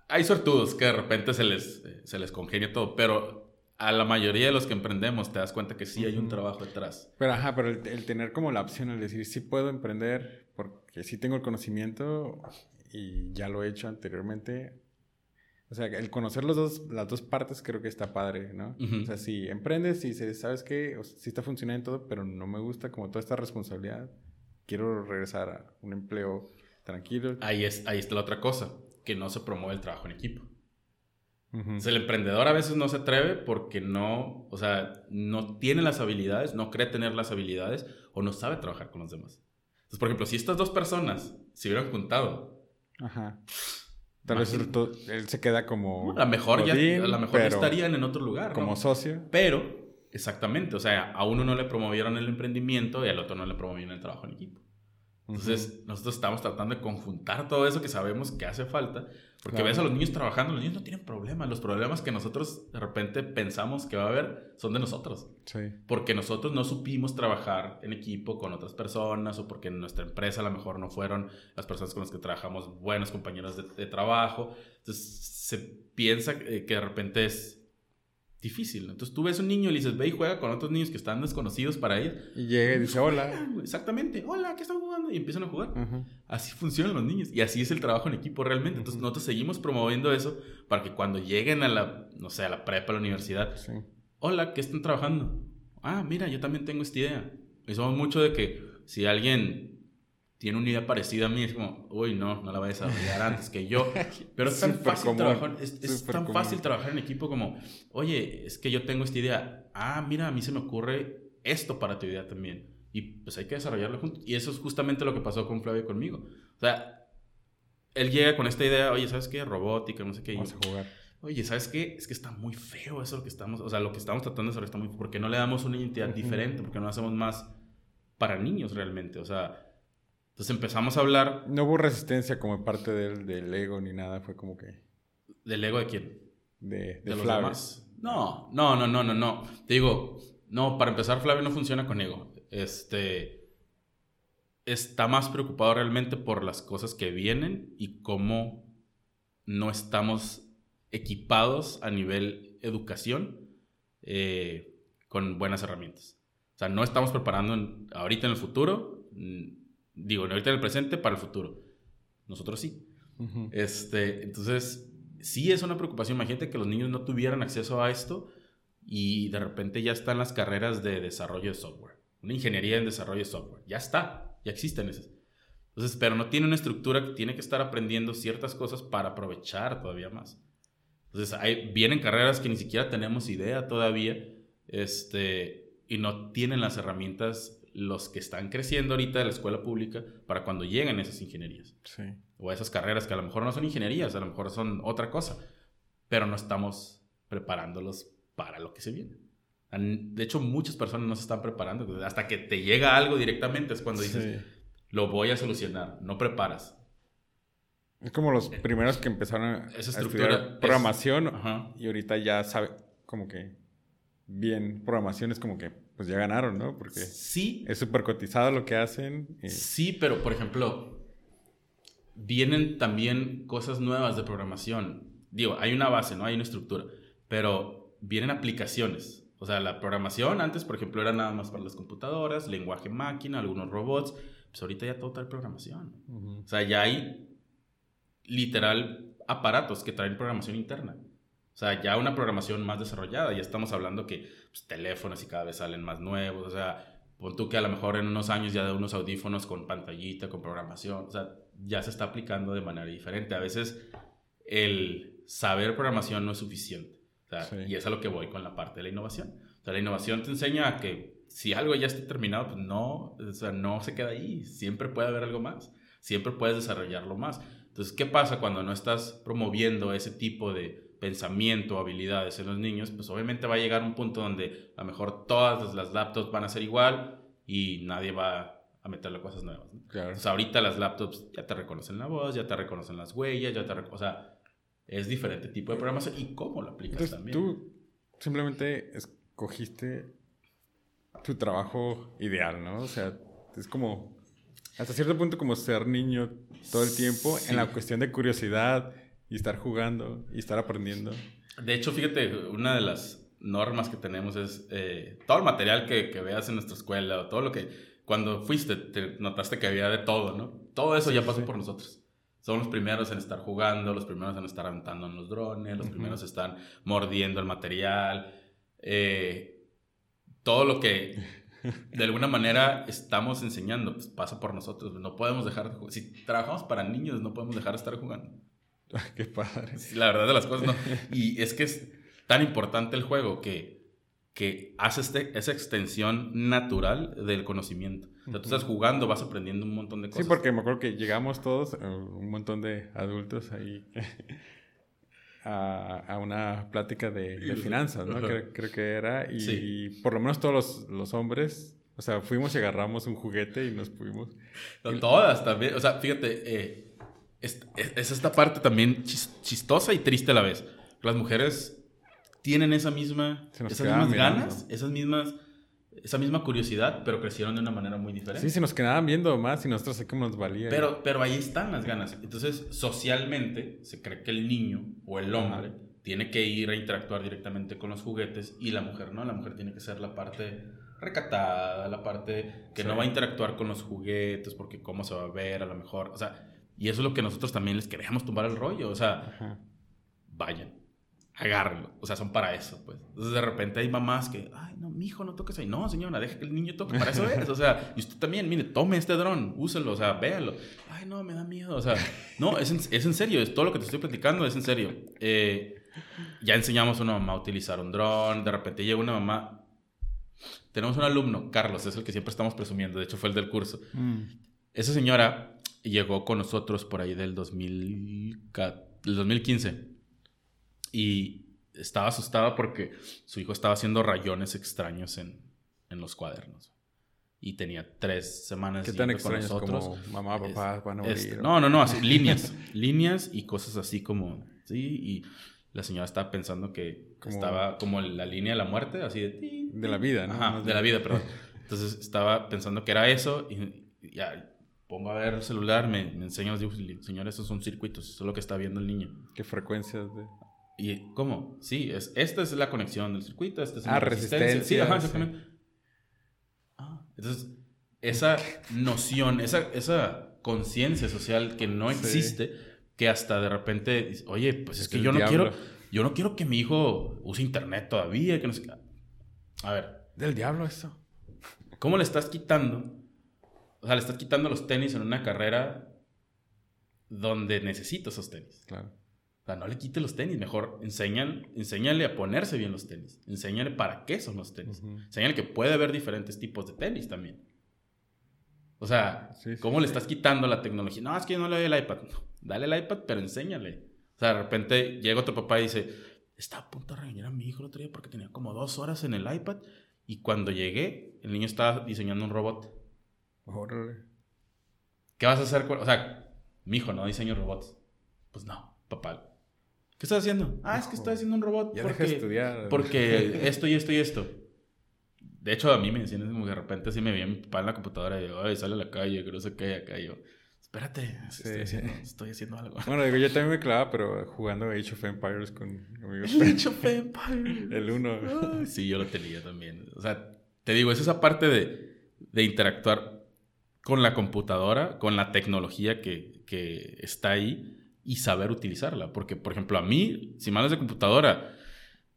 hay sortudos que de repente se les, se les congenia todo, pero a la mayoría de los que emprendemos te das cuenta que sí hay un trabajo detrás. Pero ajá, pero el, tener como la opción, el decir sí puedo emprender porque sí tengo el conocimiento y ya lo he hecho anteriormente. O sea, el conocer los dos, las dos partes creo que está padre, ¿no? O sea, si emprendes y dices, ¿sabes qué? O sí está funcionando todo, pero no me gusta como toda esta responsabilidad. Quiero regresar a un empleo tranquilo. Ahí, es, ahí está la otra cosa, que no se promueve el trabajo en equipo el emprendedor a veces no se atreve porque no, o sea, no tiene las habilidades, no cree tener las habilidades o no sabe trabajar con los demás. Entonces, por ejemplo, si estas dos personas se hubieran juntado, Ajá. Tal vez él, se queda como. a lo mejor, ya, a lo mejor estarían en otro lugar. Como socio. Pero, exactamente, o sea, a uno no le promovieron el emprendimiento y al otro no le promovieron el trabajo en equipo. Entonces, nosotros estamos tratando de conjuntar todo eso que sabemos que hace falta, porque ves a los niños trabajando, los niños no tienen problemas. Los problemas que nosotros de repente pensamos que va a haber son de nosotros. Sí. Porque nosotros no supimos trabajar en equipo con otras personas o porque en nuestra empresa a lo mejor no fueron las personas con las que trabajamos buenos compañeros de, de trabajo. Entonces, se piensa que de repente es difícil. Entonces tú ves un niño y le dices, ve y juega con otros niños que están desconocidos para ir. Y llega y dice, hola. Exactamente, hola, ¿qué están jugando? Y empiezan a jugar. Así funcionan los niños. Y así es el trabajo en equipo realmente. Entonces nosotros seguimos promoviendo eso para que cuando lleguen a la, no sé, a la prepa, a la universidad, hola, ¿qué están trabajando? Ah, mira, yo también tengo esta idea. Y somos mucho de que si alguien tiene una idea parecida a mí, es como, uy, no, no la voy a desarrollar antes que yo. [LAUGHS] Pero es tan, fácil trabajar, es, tan fácil trabajar en equipo como, oye, es que yo tengo esta idea. Ah, mira, a mí se me ocurre esto para tu idea también. Y pues hay que desarrollarlo juntos. Y eso es justamente lo que pasó con Flavio y conmigo. O sea, él llega con esta idea, oye, ¿sabes qué? Robótica, no sé qué. Vamos a jugar. Oye, ¿sabes qué? Es que está muy feo eso lo que estamos, o sea, lo que estamos tratando de hacer está muy ¿Por qué no le damos una identidad diferente? ¿Por qué no hacemos más para niños realmente? O sea, entonces empezamos a hablar. No hubo resistencia como parte del, del ego ni nada, fue como que. ¿Del ego de quién? De, de, los demás. No, no, no, no, no, no. Te digo, no, para empezar, Flavio no funciona con ego. Este. Está más preocupado realmente por las cosas que vienen y cómo no estamos equipados a nivel educación eh, con buenas herramientas. O sea, no estamos preparando ahorita en el futuro Digo, ahorita en el presente para el futuro. Nosotros sí. este, entonces, sí es una preocupación. Imagínate que los niños no tuvieran acceso a esto y de repente ya están las carreras de desarrollo de software. Una ingeniería en desarrollo de software. Ya está, ya existen esas. Entonces, pero no tiene una estructura que tiene que estar aprendiendo ciertas cosas para aprovechar todavía más. Entonces, hay, vienen carreras que ni siquiera tenemos idea todavía este, y no tienen las herramientas los que están creciendo ahorita de la escuela pública para cuando lleguen esas ingenierías. Sí. O esas carreras que a lo mejor no son ingenierías, a lo mejor son otra cosa, pero no estamos preparándolos para lo que se viene. De hecho, muchas personas no se están preparando. Hasta que te llega algo directamente es cuando dices, lo voy a solucionar, no preparas. Es como los eh, primeros que empezaron a, Esa estudiar programación y ahorita ya sabe, como que bien, programación es como que pues ya ganaron, ¿no? Porque sí. es súper cotizado lo que hacen. Sí, pero por ejemplo, vienen también cosas nuevas de programación. Digo, hay una base, ¿no? Hay una estructura, pero vienen aplicaciones. O sea, la programación antes, por ejemplo, era nada más para las computadoras, lenguaje máquina, algunos robots. Pues ahorita ya todo trae programación. O sea, ya hay literal aparatos que traen programación interna. O sea, ya una programación más desarrollada. Ya estamos hablando que pues, teléfonos y cada vez salen más nuevos. O sea, pon tú que a lo mejor en unos años ya de unos audífonos con pantallita, con programación. O sea, ya se está aplicando de manera diferente. A veces el saber programación no es suficiente. O sea, Y es a lo que voy con la parte de la innovación. O sea, la innovación te enseña a que si algo ya está terminado, pues no, o sea, no se queda ahí. Siempre puede haber algo más. Siempre puedes desarrollarlo más. Entonces, ¿qué pasa cuando no estás promoviendo ese tipo de pensamiento, habilidades en los niños? Pues obviamente va a llegar un punto donde a lo mejor todas las laptops van a ser igual y nadie va a meterle cosas nuevas. Claro. Entonces, ahorita las laptops ya te reconocen la voz, ya te reconocen las huellas, ya te o sea, es diferente tipo de programación y cómo lo aplicas también. Tú simplemente escogiste tu trabajo ideal, ¿no? O sea, es como hasta cierto punto como ser niño todo el tiempo en la cuestión de curiosidad y estar jugando y estar aprendiendo. De hecho, fíjate, una de las normas que tenemos es eh, todo el material que, que, veas en nuestra escuela o todo lo que cuando fuiste te notaste que había de todo, ¿no? Todo eso ya pasó por nosotros. Son los primeros en estar jugando, los primeros en estar aventando en los drones, los primeros en estar mordiendo el material. Eh, todo lo que de alguna manera estamos enseñando, pues pasa por nosotros. No podemos dejar de jugar. Si trabajamos para niños, no podemos dejar de estar jugando. [LAUGHS] Qué padre. la verdad de las cosas, no. Y es que es tan importante el juego que, que hace este, esa extensión natural del conocimiento. O sea, tú estás jugando, vas aprendiendo un montón de cosas. Sí, porque me acuerdo que llegamos todos, eh, un montón de adultos ahí. [LAUGHS] A, a, una plática de, de finanzas, ¿no? Creo, creo, que era. Y, por lo menos todos los, los, hombres, o sea, fuimos y agarramos un juguete y nos fuimos. todas también. O sea, fíjate, eh, es, es, esta parte también chistosa y triste a la vez. Las mujeres tienen esa misma, esas mismas ganas, esas mismas esa misma curiosidad, pero crecieron de una manera muy diferente. Sí, se nos quedaban viendo más y nosotros sé cómo nos valía. Pero, pero ahí están las ganas. Entonces, socialmente, se cree que el niño o el hombre tiene que ir a interactuar directamente con los juguetes y la mujer no. La mujer tiene que ser la parte recatada, la parte que no va a interactuar con los juguetes porque cómo se va a ver a lo mejor. O sea, y eso es lo que nosotros también les queremos tumbar el rollo. O sea, vayan agárrenlo. O sea, son para eso, pues. Entonces, de repente hay mamás que, ay, no, mi hijo, no toques ahí. No, señora, deje que el niño toque. Para eso [LAUGHS] es. O sea, y usted también, mire, tome este dron, úselo, o sea, véalo. Ay, no, me da miedo. O sea, no, es en, es en serio. Es todo lo que te estoy platicando, es en serio. Eh, ya enseñamos a una mamá a utilizar un dron. De repente llega una mamá. Tenemos un alumno, Carlos, es el que siempre estamos presumiendo. De hecho, fue el del curso. Mm. Esa señora llegó con nosotros por ahí del, 2000, del 2015 y estaba asustada porque su hijo estaba haciendo rayones extraños en, en los cuadernos. Y tenía tres semanas ¿Qué tan extraños como mamá, papá, van a morir? no, no, no, así, líneas. [LAUGHS] líneas y cosas así como, sí, y la señora estaba pensando que estaba como la línea de la muerte, así de... De la vida, ¿no? Ajá, de la vida, perdón. Entonces estaba pensando que era eso y ya pongo a ver el celular, me, me enseña los dibujos y señor, esos son circuitos, eso es lo que está viendo el niño. ¿Qué frecuencias de...? ¿Y cómo? Sí, es, esta es la conexión del circuito, esta es ah, resistencia. Sí, ajá, exactamente. Ah, entonces, esa noción, esa, esa conciencia social que no existe, que hasta de repente, oye, pues es, que yo no quiero, yo no quiero que mi hijo use internet todavía, que no sé A ver. Del diablo eso. ¿Cómo le estás quitando? O sea, le estás quitando los tenis en una carrera donde necesito esos tenis. Claro. O sea, no le quite los tenis, mejor enseñan, enséñale a ponerse bien los tenis. Enséñale para qué son los tenis. Enséñale que puede haber diferentes tipos de tenis también. O sea, ¿cómo le estás quitando la tecnología? No, es que yo no le doy el iPad. dale el iPad, pero enséñale. O sea, de repente llega otro papá y dice, estaba a punto de regañar a mi hijo el otro día porque tenía como dos horas en el iPad y cuando llegué, el niño estaba diseñando un robot. Órale. ¿Qué vas a hacer? O sea, mi hijo no diseño robots. Pues no, papá, ¿Qué estás haciendo? Ah, es que estoy haciendo un robot. Ya porque, estudiar. Porque [LAUGHS] esto y esto y esto. De hecho, a mí me decían como que de repente así me veía mi papá en la computadora y yo, ay, sale a la calle, que no sé qué, acá yo. Espérate, estoy, haciendo, algo. Bueno, digo, yo también me clavaba, pero jugando Age of Empires con amigos. Age of Empires. [LAUGHS] El uno. sí, yo lo tenía también. O sea, te digo, es esa parte de, de interactuar con la computadora, con la tecnología que, que está ahí y saber utilizarla. Porque, por ejemplo, a mí, si mal de computadora,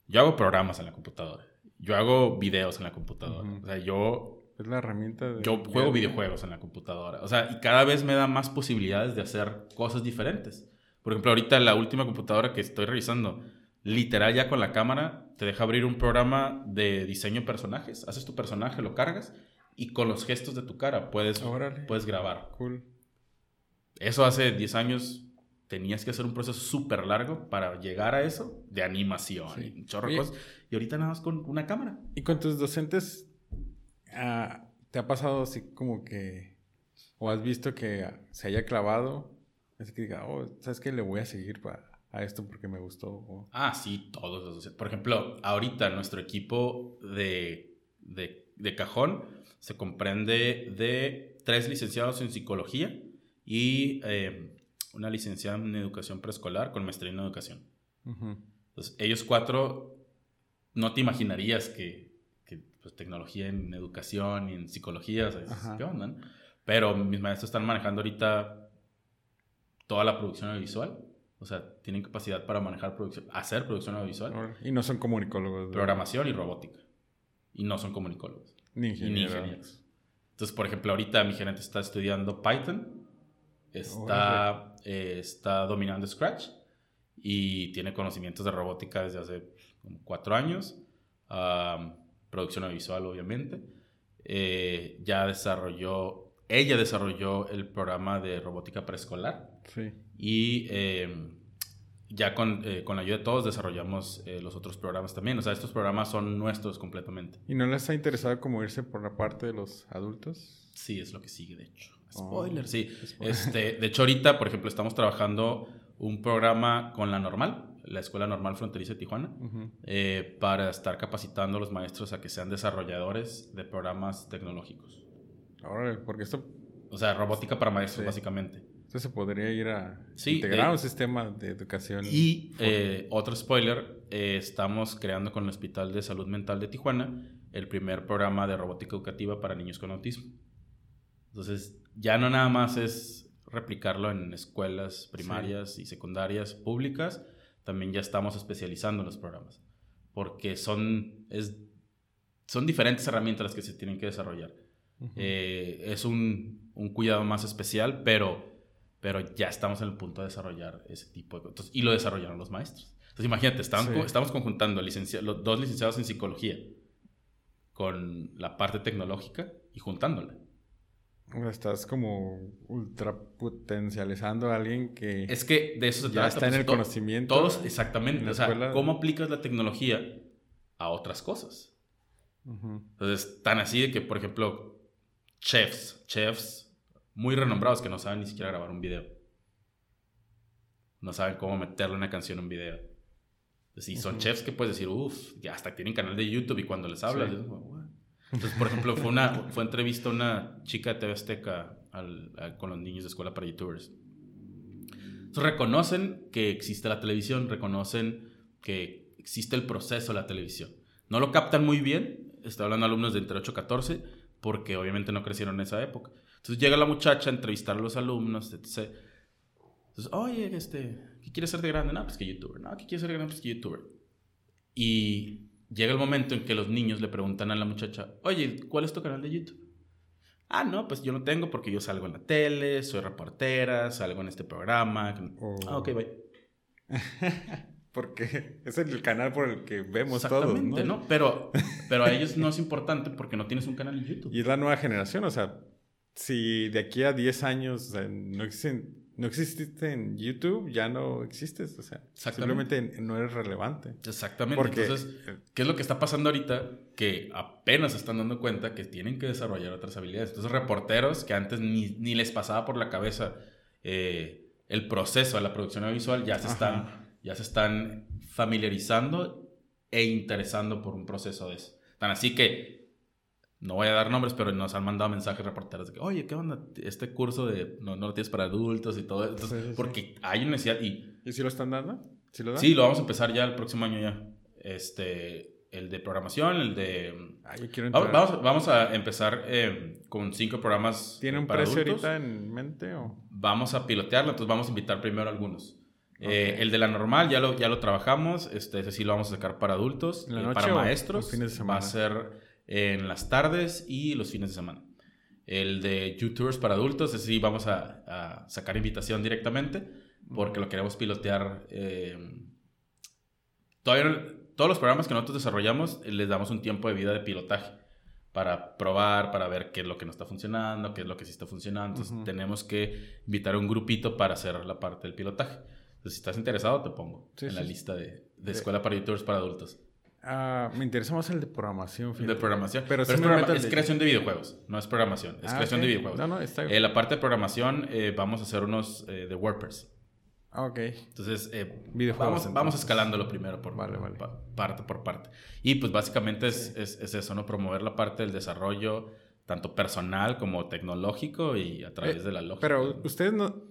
yo hago programas en la computadora. Yo hago videos en la computadora. O sea, yo... Es la herramienta de... Yo juego videojuegos en la computadora. O sea, y cada vez me da más posibilidades de hacer cosas diferentes. Por ejemplo, ahorita la última computadora que estoy revisando, literal ya con la cámara, te deja abrir un programa de diseño de personajes. Haces tu personaje, lo cargas y con los gestos de tu cara puedes, puedes grabar. Cool. Eso hace 10 años tenías que hacer un proceso súper largo para llegar a eso de animación y chorro cosas. Y ahorita nada más con una cámara. ¿Y con tus docentes ah, te ha pasado así como que, o has visto que se haya clavado? Es que diga, oh, ¿sabes qué? Le voy a seguir a esto porque me gustó. Ah, sí, todos los docentes. Por ejemplo, ahorita nuestro equipo de, de cajón se comprende de tres licenciados en psicología y eh, una licenciada en educación preescolar con maestría en educación. Entonces, ellos cuatro, no te imaginarías que, que pues, tecnología en educación y en psicología, ¿qué onda? Pero mis maestros están manejando ahorita toda la producción audiovisual. O sea, tienen capacidad para manejar producción, hacer producción audiovisual. Y no son comunicólogos. Programación y robótica. Y no son comunicólogos. Ni ingenieros. Entonces, por ejemplo, ahorita mi gerente está estudiando Python está, eh, está dominando Scratch y tiene conocimientos de robótica desde hace como cuatro años, producción audiovisual obviamente. Eh, ya desarrolló, ella desarrolló el programa de robótica preescolar sí. y em, ya con, eh, con, la ayuda de todos desarrollamos los otros programas también. O sea, estos programas son nuestros completamente. ¿Y no les ha interesado como irse por la parte de los adultos? Sí, es lo que sigue, de hecho. Spoiler, sí. Este, de hecho, ahorita, por ejemplo, estamos trabajando un programa con la normal, la Escuela Normal Fronteriza de Tijuana, eh, para estar capacitando a los maestros a que sean desarrolladores de programas tecnológicos. Ahora, porque esto... O sea, robótica para maestros, básicamente. Entonces se podría ir a integrar un sistema de educación. Y eh, otro spoiler, eh, estamos creando con el Hospital de Salud Mental de Tijuana el primer programa de robótica educativa para niños con autismo. Entonces, ya no nada más es replicarlo en escuelas primarias y secundarias públicas, también ya estamos especializando en los programas, porque son, es, son diferentes herramientas las que se tienen que desarrollar. Eh, es un, un, cuidado más especial, pero, pero ya estamos en el punto de desarrollar ese tipo de cosas. Y lo desarrollaron los maestros. Entonces, imagínate, estamos, estamos conjuntando los dos licenciados en psicología con la parte tecnológica y juntándola. Estás como ultra potencializando a alguien que... Es que de eso se ya está en el conocimiento. Todos, exactamente. O sea, ¿cómo aplicas la tecnología a otras cosas? Entonces, tan así de que, por ejemplo, chefs, chefs muy renombrados que no saben ni siquiera grabar un video. No saben cómo meterle una canción a un video. Si son chefs que puedes decir, uff, ya hasta tienen canal de YouTube y cuando les hablas, entonces, por ejemplo, fue una fue entrevista a una chica de TV Azteca con los niños de escuela para youtubers. Entonces, reconocen que existe la televisión, reconocen que existe el proceso de la televisión. No lo captan muy bien, estoy hablando de alumnos de entre 8 y 14, porque obviamente no crecieron en esa época. Entonces llega la muchacha a entrevistar a los alumnos, etc. Entonces, oye, este, ¿qué quieres ser de grande? No, pues que youtuber. No, ¿qué quieres ser de grande? Pues que youtuber. Y llega el momento en que los niños le preguntan a la muchacha, oye, ¿cuál es tu canal de YouTube? Ah, no, pues yo no tengo porque yo salgo en la tele, soy reportera, salgo en este programa. Ah, ok, bye. [LAUGHS] porque es el canal por el que vemos todos, ¿no? ¿no? Pero, pero a ellos no es importante porque no tienes un canal en YouTube. Y es la nueva generación, o sea, si de aquí a 10 años no existen no exististe en YouTube, ya no existes. O sea, simplemente no eres relevante. Exactamente. Entonces, ¿qué es lo que está pasando ahorita? Que apenas se están dando cuenta que tienen que desarrollar otras habilidades. Entonces, reporteros que antes ni, ni les pasaba por la cabeza eh, el proceso de la producción audiovisual, ya se, están, ya se están familiarizando e interesando por un proceso de eso. Tan así que no voy a dar nombres, pero nos han mandado mensajes reporteros de que, oye, ¿qué onda? Este curso de no, no lo tienes para adultos y todo. Entonces, porque hay una necesidad y... ¿Y si lo están dando? ¿Sí lo, dan? sí, lo vamos a empezar ya el próximo año ya. Este, el de programación, el de... Ah, yo quiero entrar. Vamos, vamos a empezar eh, con cinco programas ¿Tiene un precio ahorita en mente o...? Vamos a pilotearlo, entonces vamos a invitar primero a algunos. Eh, el de la normal ya lo, ya lo trabajamos, este, ese sí lo vamos a sacar para adultos, ¿En la eh, noche para o maestros. fines de Va a semana? ser en las tardes y los fines de semana. El de YouTubers para adultos, ese sí vamos a, a sacar invitación directamente porque lo queremos pilotear. eh, todavía todos los programas que nosotros desarrollamos eh, les damos un tiempo de vida de pilotaje para probar, para ver qué es lo que no está funcionando, qué es lo que sí está funcionando. Entonces Ujú. tenemos que invitar a un grupito para hacer la parte del pilotaje. Entonces, si estás interesado, te pongo Sí, en la sí. lista de, de De- escuela para youtubers para adultos. Ah, me interesa más el de programación. De programación. Pero, es, programa- creación de videojuegos, no es programación, es Ah, creación de videojuegos. No, no, está Eh, la parte de programación, eh, vamos a hacer unos eh, de WordPress. Ah, ok. Entonces, eh, Videojuegos, vamos, vamos entonces. escalándolo primero por Vale, vale. pa- parte por parte. Y pues básicamente es, es, es eso, ¿no? Promover la parte del desarrollo, tanto personal como tecnológico y a través Eh, de la lógica. Pero ustedes no.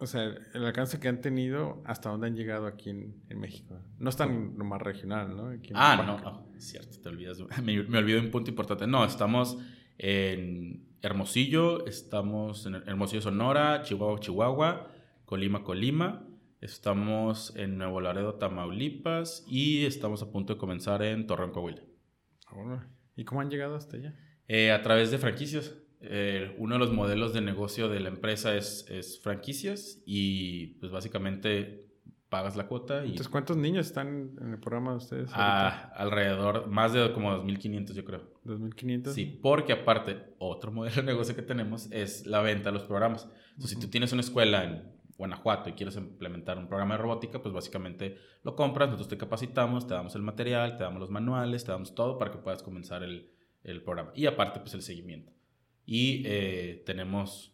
O sea, el alcance que han tenido, ¿hasta dónde han llegado aquí en, en México? No es tan lo más regional, ¿no? Aquí en Ah, Baja. no, no, es cierto, te olvidas. [LAUGHS] Me, me olvidé de un punto importante. No, estamos en Hermosillo, estamos en Hermosillo, Sonora, Chihuahua, Chihuahua, Colima, Colima. Estamos en Nuevo Laredo, Tamaulipas y estamos a punto de comenzar en Torreón, Coahuila. Ah. ¿Y cómo han llegado hasta allá? Eh, a través de franquicias. Eh, uno de los modelos de negocio de la empresa es, es franquicias y pues básicamente pagas la cuota y Entonces, ¿cuántos niños están en el programa de ustedes? ah, alrededor, más de como 2.500 yo creo. ahorita? ¿2.500? Sí, porque aparte, otro [LAUGHS] modelo de negocio que tenemos es la venta de los programas. Entonces, si tú tienes una escuela en Guanajuato y quieres implementar un programa de robótica, pues básicamente lo compras, nosotros te capacitamos, te damos el material, te damos los manuales, te damos todo para que puedas comenzar el, el programa. Y aparte, pues el seguimiento. Y eh, tenemos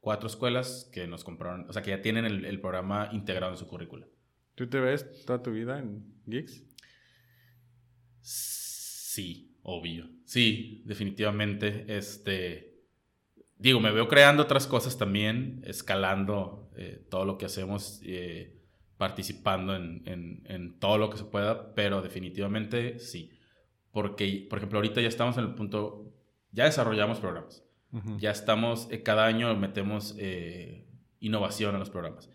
cuatro escuelas que nos compraron, o sea, que ya tienen el, el programa integrado en su currícula. ¿Tú te ves toda tu vida en Geeks? Sí, obvio. Sí, definitivamente. Este, digo, me veo creando otras cosas también, escalando eh, todo lo que hacemos, eh, participando en, en- en todo lo que se pueda, pero definitivamente sí. Porque, por ejemplo, ahorita ya estamos en el punto, ya desarrollamos programas. Ujú. Ya estamos, eh, cada año metemos eh, innovación a los programas.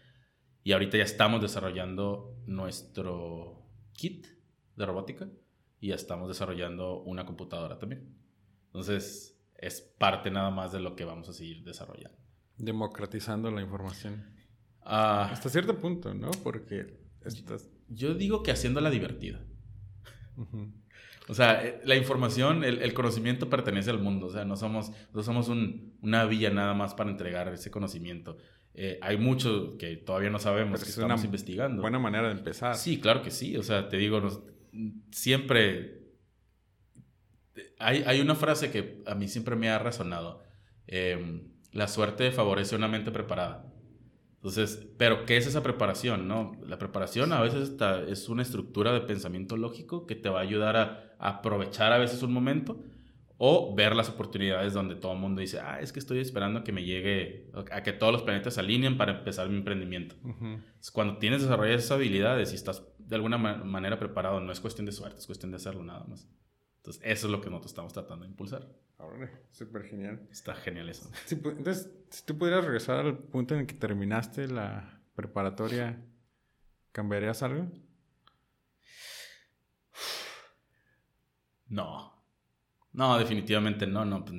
Y ahorita ya estamos desarrollando nuestro kit de robótica y ya estamos desarrollando una computadora también. Entonces, es parte nada más de lo que vamos a seguir desarrollando. Democratizando la información. Ah, Hasta cierto punto, ¿no? Porque estás... yo digo que haciéndola divertida. Ujú. O sea, eh, la información, el, el conocimiento pertenece al mundo. O sea, no somos, no somos un- una vía nada más para entregar ese conocimiento. Eh, hay mucho que todavía no sabemos, que es estamos una investigando. Buena manera de empezar. Sí, claro que sí. O sea, te digo, nos- siempre... Hay, hay una frase que a mí siempre me ha resonado. Eh, la suerte favorece una mente preparada. Entonces, pero ¿qué es esa preparación? No? La preparación a veces está- es una estructura de pensamiento lógico que te va a ayudar a aprovechar a veces un momento o ver las oportunidades donde todo el mundo dice, ah, es que estoy esperando a que me llegue, a que todos los planetas se alineen para empezar mi emprendimiento. Cuando tienes desarrolladas esas habilidades y estás de alguna ma- manera preparado, no es cuestión de suerte, es cuestión de hacerlo nada más. Entonces, eso es lo que nosotros estamos tratando de impulsar. Órale, súper genial. Está genial eso. Pu- entonces, si tú pudieras regresar al punto en el que terminaste la preparatoria, ¿cambiarías algo? No. No, definitivamente no. no. pues,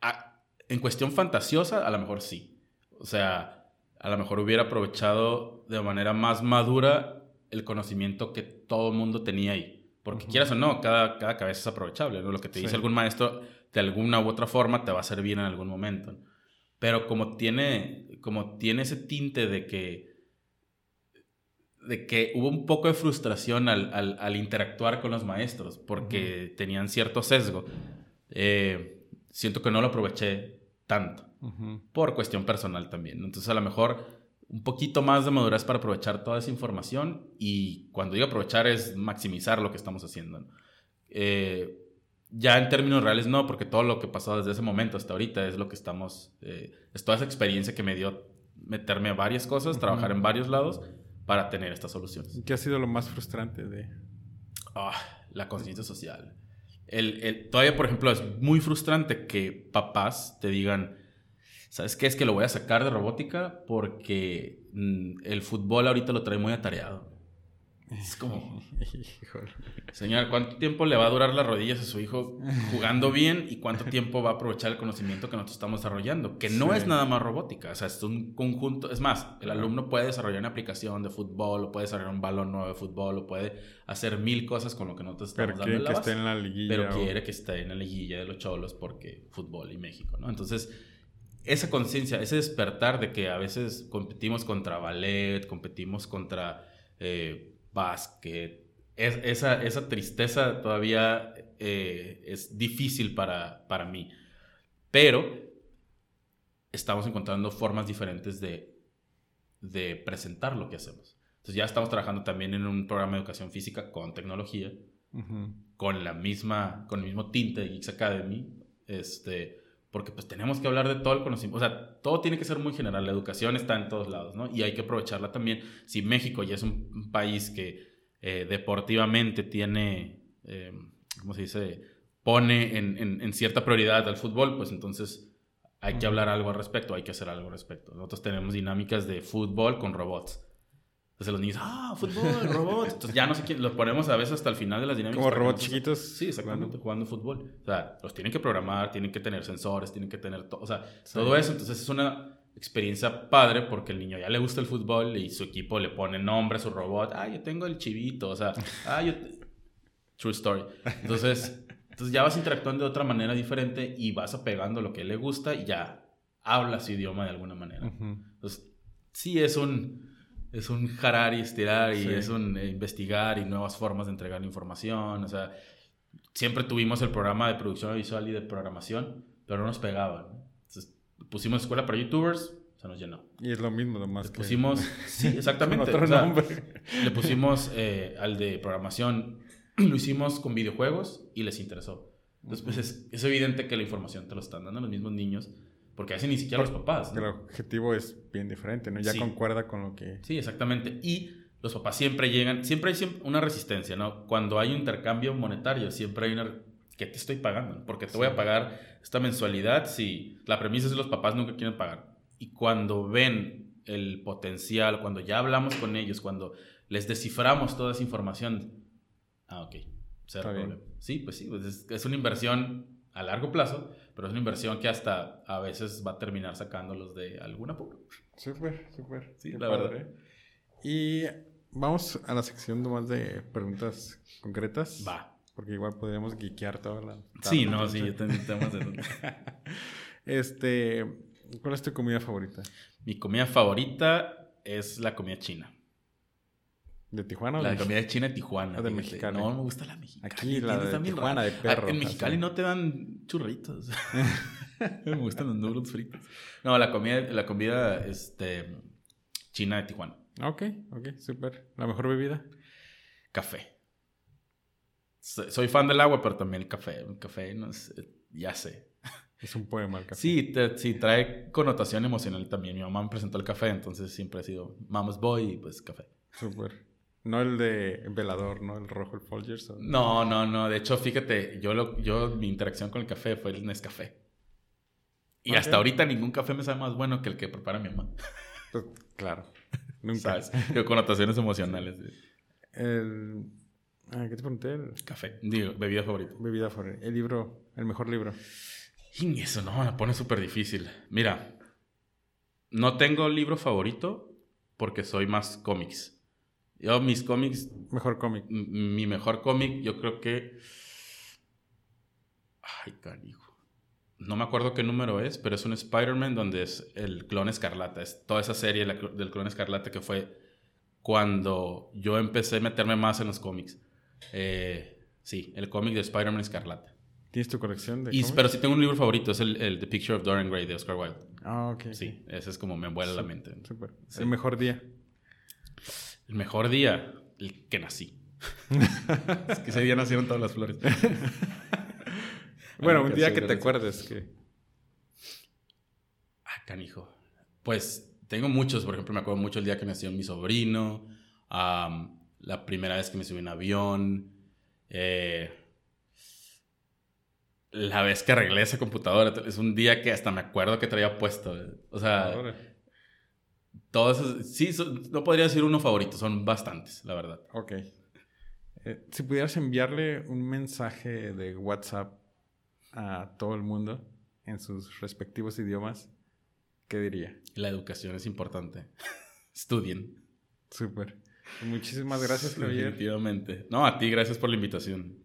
a- en cuestión fantasiosa, a lo mejor sí. O sea, a lo mejor hubiera aprovechado de manera más madura el conocimiento que todo el mundo tenía ahí. Porque quieras o no, cada, cada cabeza es aprovechable. ¿no? Lo que te Sí. dice algún maestro, de alguna u otra forma, te va a servir en algún momento. Pero como tiene, como tiene ese tinte de que de que hubo un poco de frustración al, al- al interactuar con los maestros porque tenían cierto sesgo. Eh, siento que no lo aproveché tanto Ujú. por cuestión personal también. Entonces a lo mejor un poquito más de madurez para aprovechar toda esa información y cuando digo aprovechar es maximizar lo que estamos haciendo. ¿no? Eh, ya en términos reales no, porque todo lo que pasó desde ese momento hasta ahorita es lo que estamos, eh, es toda esa experiencia que me dio meterme a varias cosas, Ujú. trabajar en varios lados para tener estas soluciones. ¿Qué ha sido lo más frustrante de...? Ah, la conciencia social. El, el- todavía, por ejemplo, es muy frustrante que papás te digan, ¿Sabes qué? Es que lo voy a sacar de robótica porque mm, el fútbol ahorita lo trae muy atareado. Es como, [LAUGHS] señor, ¿cuánto tiempo le va a durar las rodillas a su hijo jugando bien y cuánto tiempo va a aprovechar el conocimiento que nosotros estamos desarrollando? Que no es nada más robótica, o sea, es un conjunto. Es más, el alumno puede desarrollar una aplicación de fútbol, o puede desarrollar un balón nuevo de fútbol, o puede hacer mil cosas con lo que nosotros estamos pero dando quiere que esté en la liguilla. Pero quiere que esté en la liguilla de los cholos porque fútbol y México, ¿no? Entonces esa conciencia, ese despertar de que a veces competimos contra ballet, competimos contra eh, básquet, es, esa, esa tristeza todavía eh, es difícil para, para mí. Pero estamos encontrando formas diferentes de, de presentar lo que hacemos. Entonces ya estamos trabajando también en un programa de educación física con tecnología, con la misma, con el mismo tinte de Geeks Academy, este, porque pues tenemos que hablar de todo el conocimiento, o sea, todo tiene que ser muy general, la educación está en todos lados, ¿no? Y hay que aprovecharla también. Si México ya es un país que eh, deportivamente tiene, eh, ¿cómo se dice? Pone en, en, cierta prioridad al fútbol, pues entonces hay que hablar algo al respecto, hay que hacer algo al respecto. Nosotros tenemos dinámicas de fútbol con robots. Entonces los niños, ah, fútbol, robots. Entonces ya no sé quién, los ponemos a veces hasta el final de las dinámicas. Como robots chiquitos. Sí, exactamente, jugando. fútbol. O sea, los tienen que programar, tienen que tener sensores, tienen que tener todo. O sea, todo eso. Entonces es una experiencia padre porque el niño ya le gusta el fútbol y su equipo le pone nombre a su robot. Ah, yo tengo el chivito. O sea, ah, yo. True story. Entonces, entonces ya vas interactuando de otra manera diferente y vas apegando lo que le gusta y ya hablas su idioma de alguna manera. Entonces, sí es un es un jarar y estirar y es un eh, investigar y nuevas formas de entregar la información. O sea, siempre tuvimos el programa de producción visual y de programación, pero no nos pegaba. Entonces, pusimos escuela para youtubers, se nos llenó. Y es lo mismo, nomás. Le pusimos, [LAUGHS] sí, exactamente. otro nombre. Le pusimos eh, al de programación, [CLEARS THROAT] lo hicimos con videojuegos y les interesó. Entonces, pues es, es evidente que la información te lo están dando los mismos niños porque a veces ni siquiera los papás. ¿no? El objetivo es bien diferente, ¿no? Ya concuerda con lo que... Sí, exactamente. Y los papás siempre llegan, siempre hay una resistencia, ¿no? Cuando hay un intercambio monetario, siempre hay una... ¿Qué te estoy pagando? Porque te voy a pagar esta mensualidad si la premisa es que los papás nunca quieren pagar. Y cuando ven el potencial, cuando ya hablamos con ellos, cuando les desciframos toda esa información, ah, ok, cero problema. Sí, pues sí, pues es, es una inversión a largo plazo, pero es una inversión que hasta a veces va a terminar sacándolos de algún apuro. Súper, súper. Sí, la verdad. Y vamos a la sección más de preguntas concretas. Va. Porque igual podríamos guiquear toda la... sí, no, sí, yo tengo temas de... [LAUGHS] este, ¿cuál es tu comida favorita? Mi comida favorita es la comida china. ¿De Tijuana? La de comida china de Tijuana. de Mexicali. No, me gusta la mexicana. Aquí la de Tijuana de perro. En Mexicali no te dan churritos. [LAUGHS] [LAUGHS] me gustan los noodles fritos. No, la comida, la comida este, china de Tijuana. Ok, ok, súper. ¿La mejor bebida? Café. Soy fan del agua, pero también el café. El café, no ya sé. Es un poema el café. Sí, sí, trae connotación emocional también. Mi mamá me presentó el café, entonces siempre ha sido mama's boy y pues café. Súper. No el de velador, ¿no? El rojo, el Folgers. No, no, no. De hecho, fíjate, yo, lo, yo mi interacción con el café fue el Nescafé. Y hasta ahorita ningún café me sabe más bueno que el que prepara mi mamá. Pues, claro. Nunca. ¿Sabes? Connotaciones emocionales. El... Ah, ¿Qué te pregunté? El... Café. Digo, bebida favorita. Bebida favorita. El libro, el mejor libro. Y eso no, me pone súper difícil. Mira, no tengo libro favorito porque soy más cómics. Yo, mis cómics. Mejor cómic. Mi mejor cómic, yo creo que. Ay, carijo. No me acuerdo qué número es, pero es un Spider-Man donde es el clon escarlata. Es toda esa serie del clon escarlata que fue cuando yo empecé a meterme más en los cómics. Eh, sí, el cómic de Spider-Man escarlata. ¿Tienes tu colección de y, Pero sí tengo un libro favorito, es el, el, The Picture of Dorian Gray de Oscar Wilde. Ah, ok. Sí, ese es como me vuela la mente. Súper. El mejor día. El mejor día, el que nací. es que ese día nacieron todas las flores. [LAUGHS] bueno, un día que te acuerdes que... Ah, canijo. Pues tengo muchos, por ejemplo, me acuerdo mucho el día que nació mi sobrino, la primera vez que me subí en avión, eh, la vez que arreglé esa computadora, es un día que hasta me acuerdo que traía puesto. O sea, todos sí, no podría decir uno favorito, son bastantes, la verdad. Ok. Eh, si pudieras enviarle un mensaje de WhatsApp a todo el mundo en sus respectivos idiomas, ¿qué diría? La educación es importante. [LAUGHS] Estudien. Súper. Muchísimas gracias, Javier. Definitivamente. No, a ti, gracias por la invitación.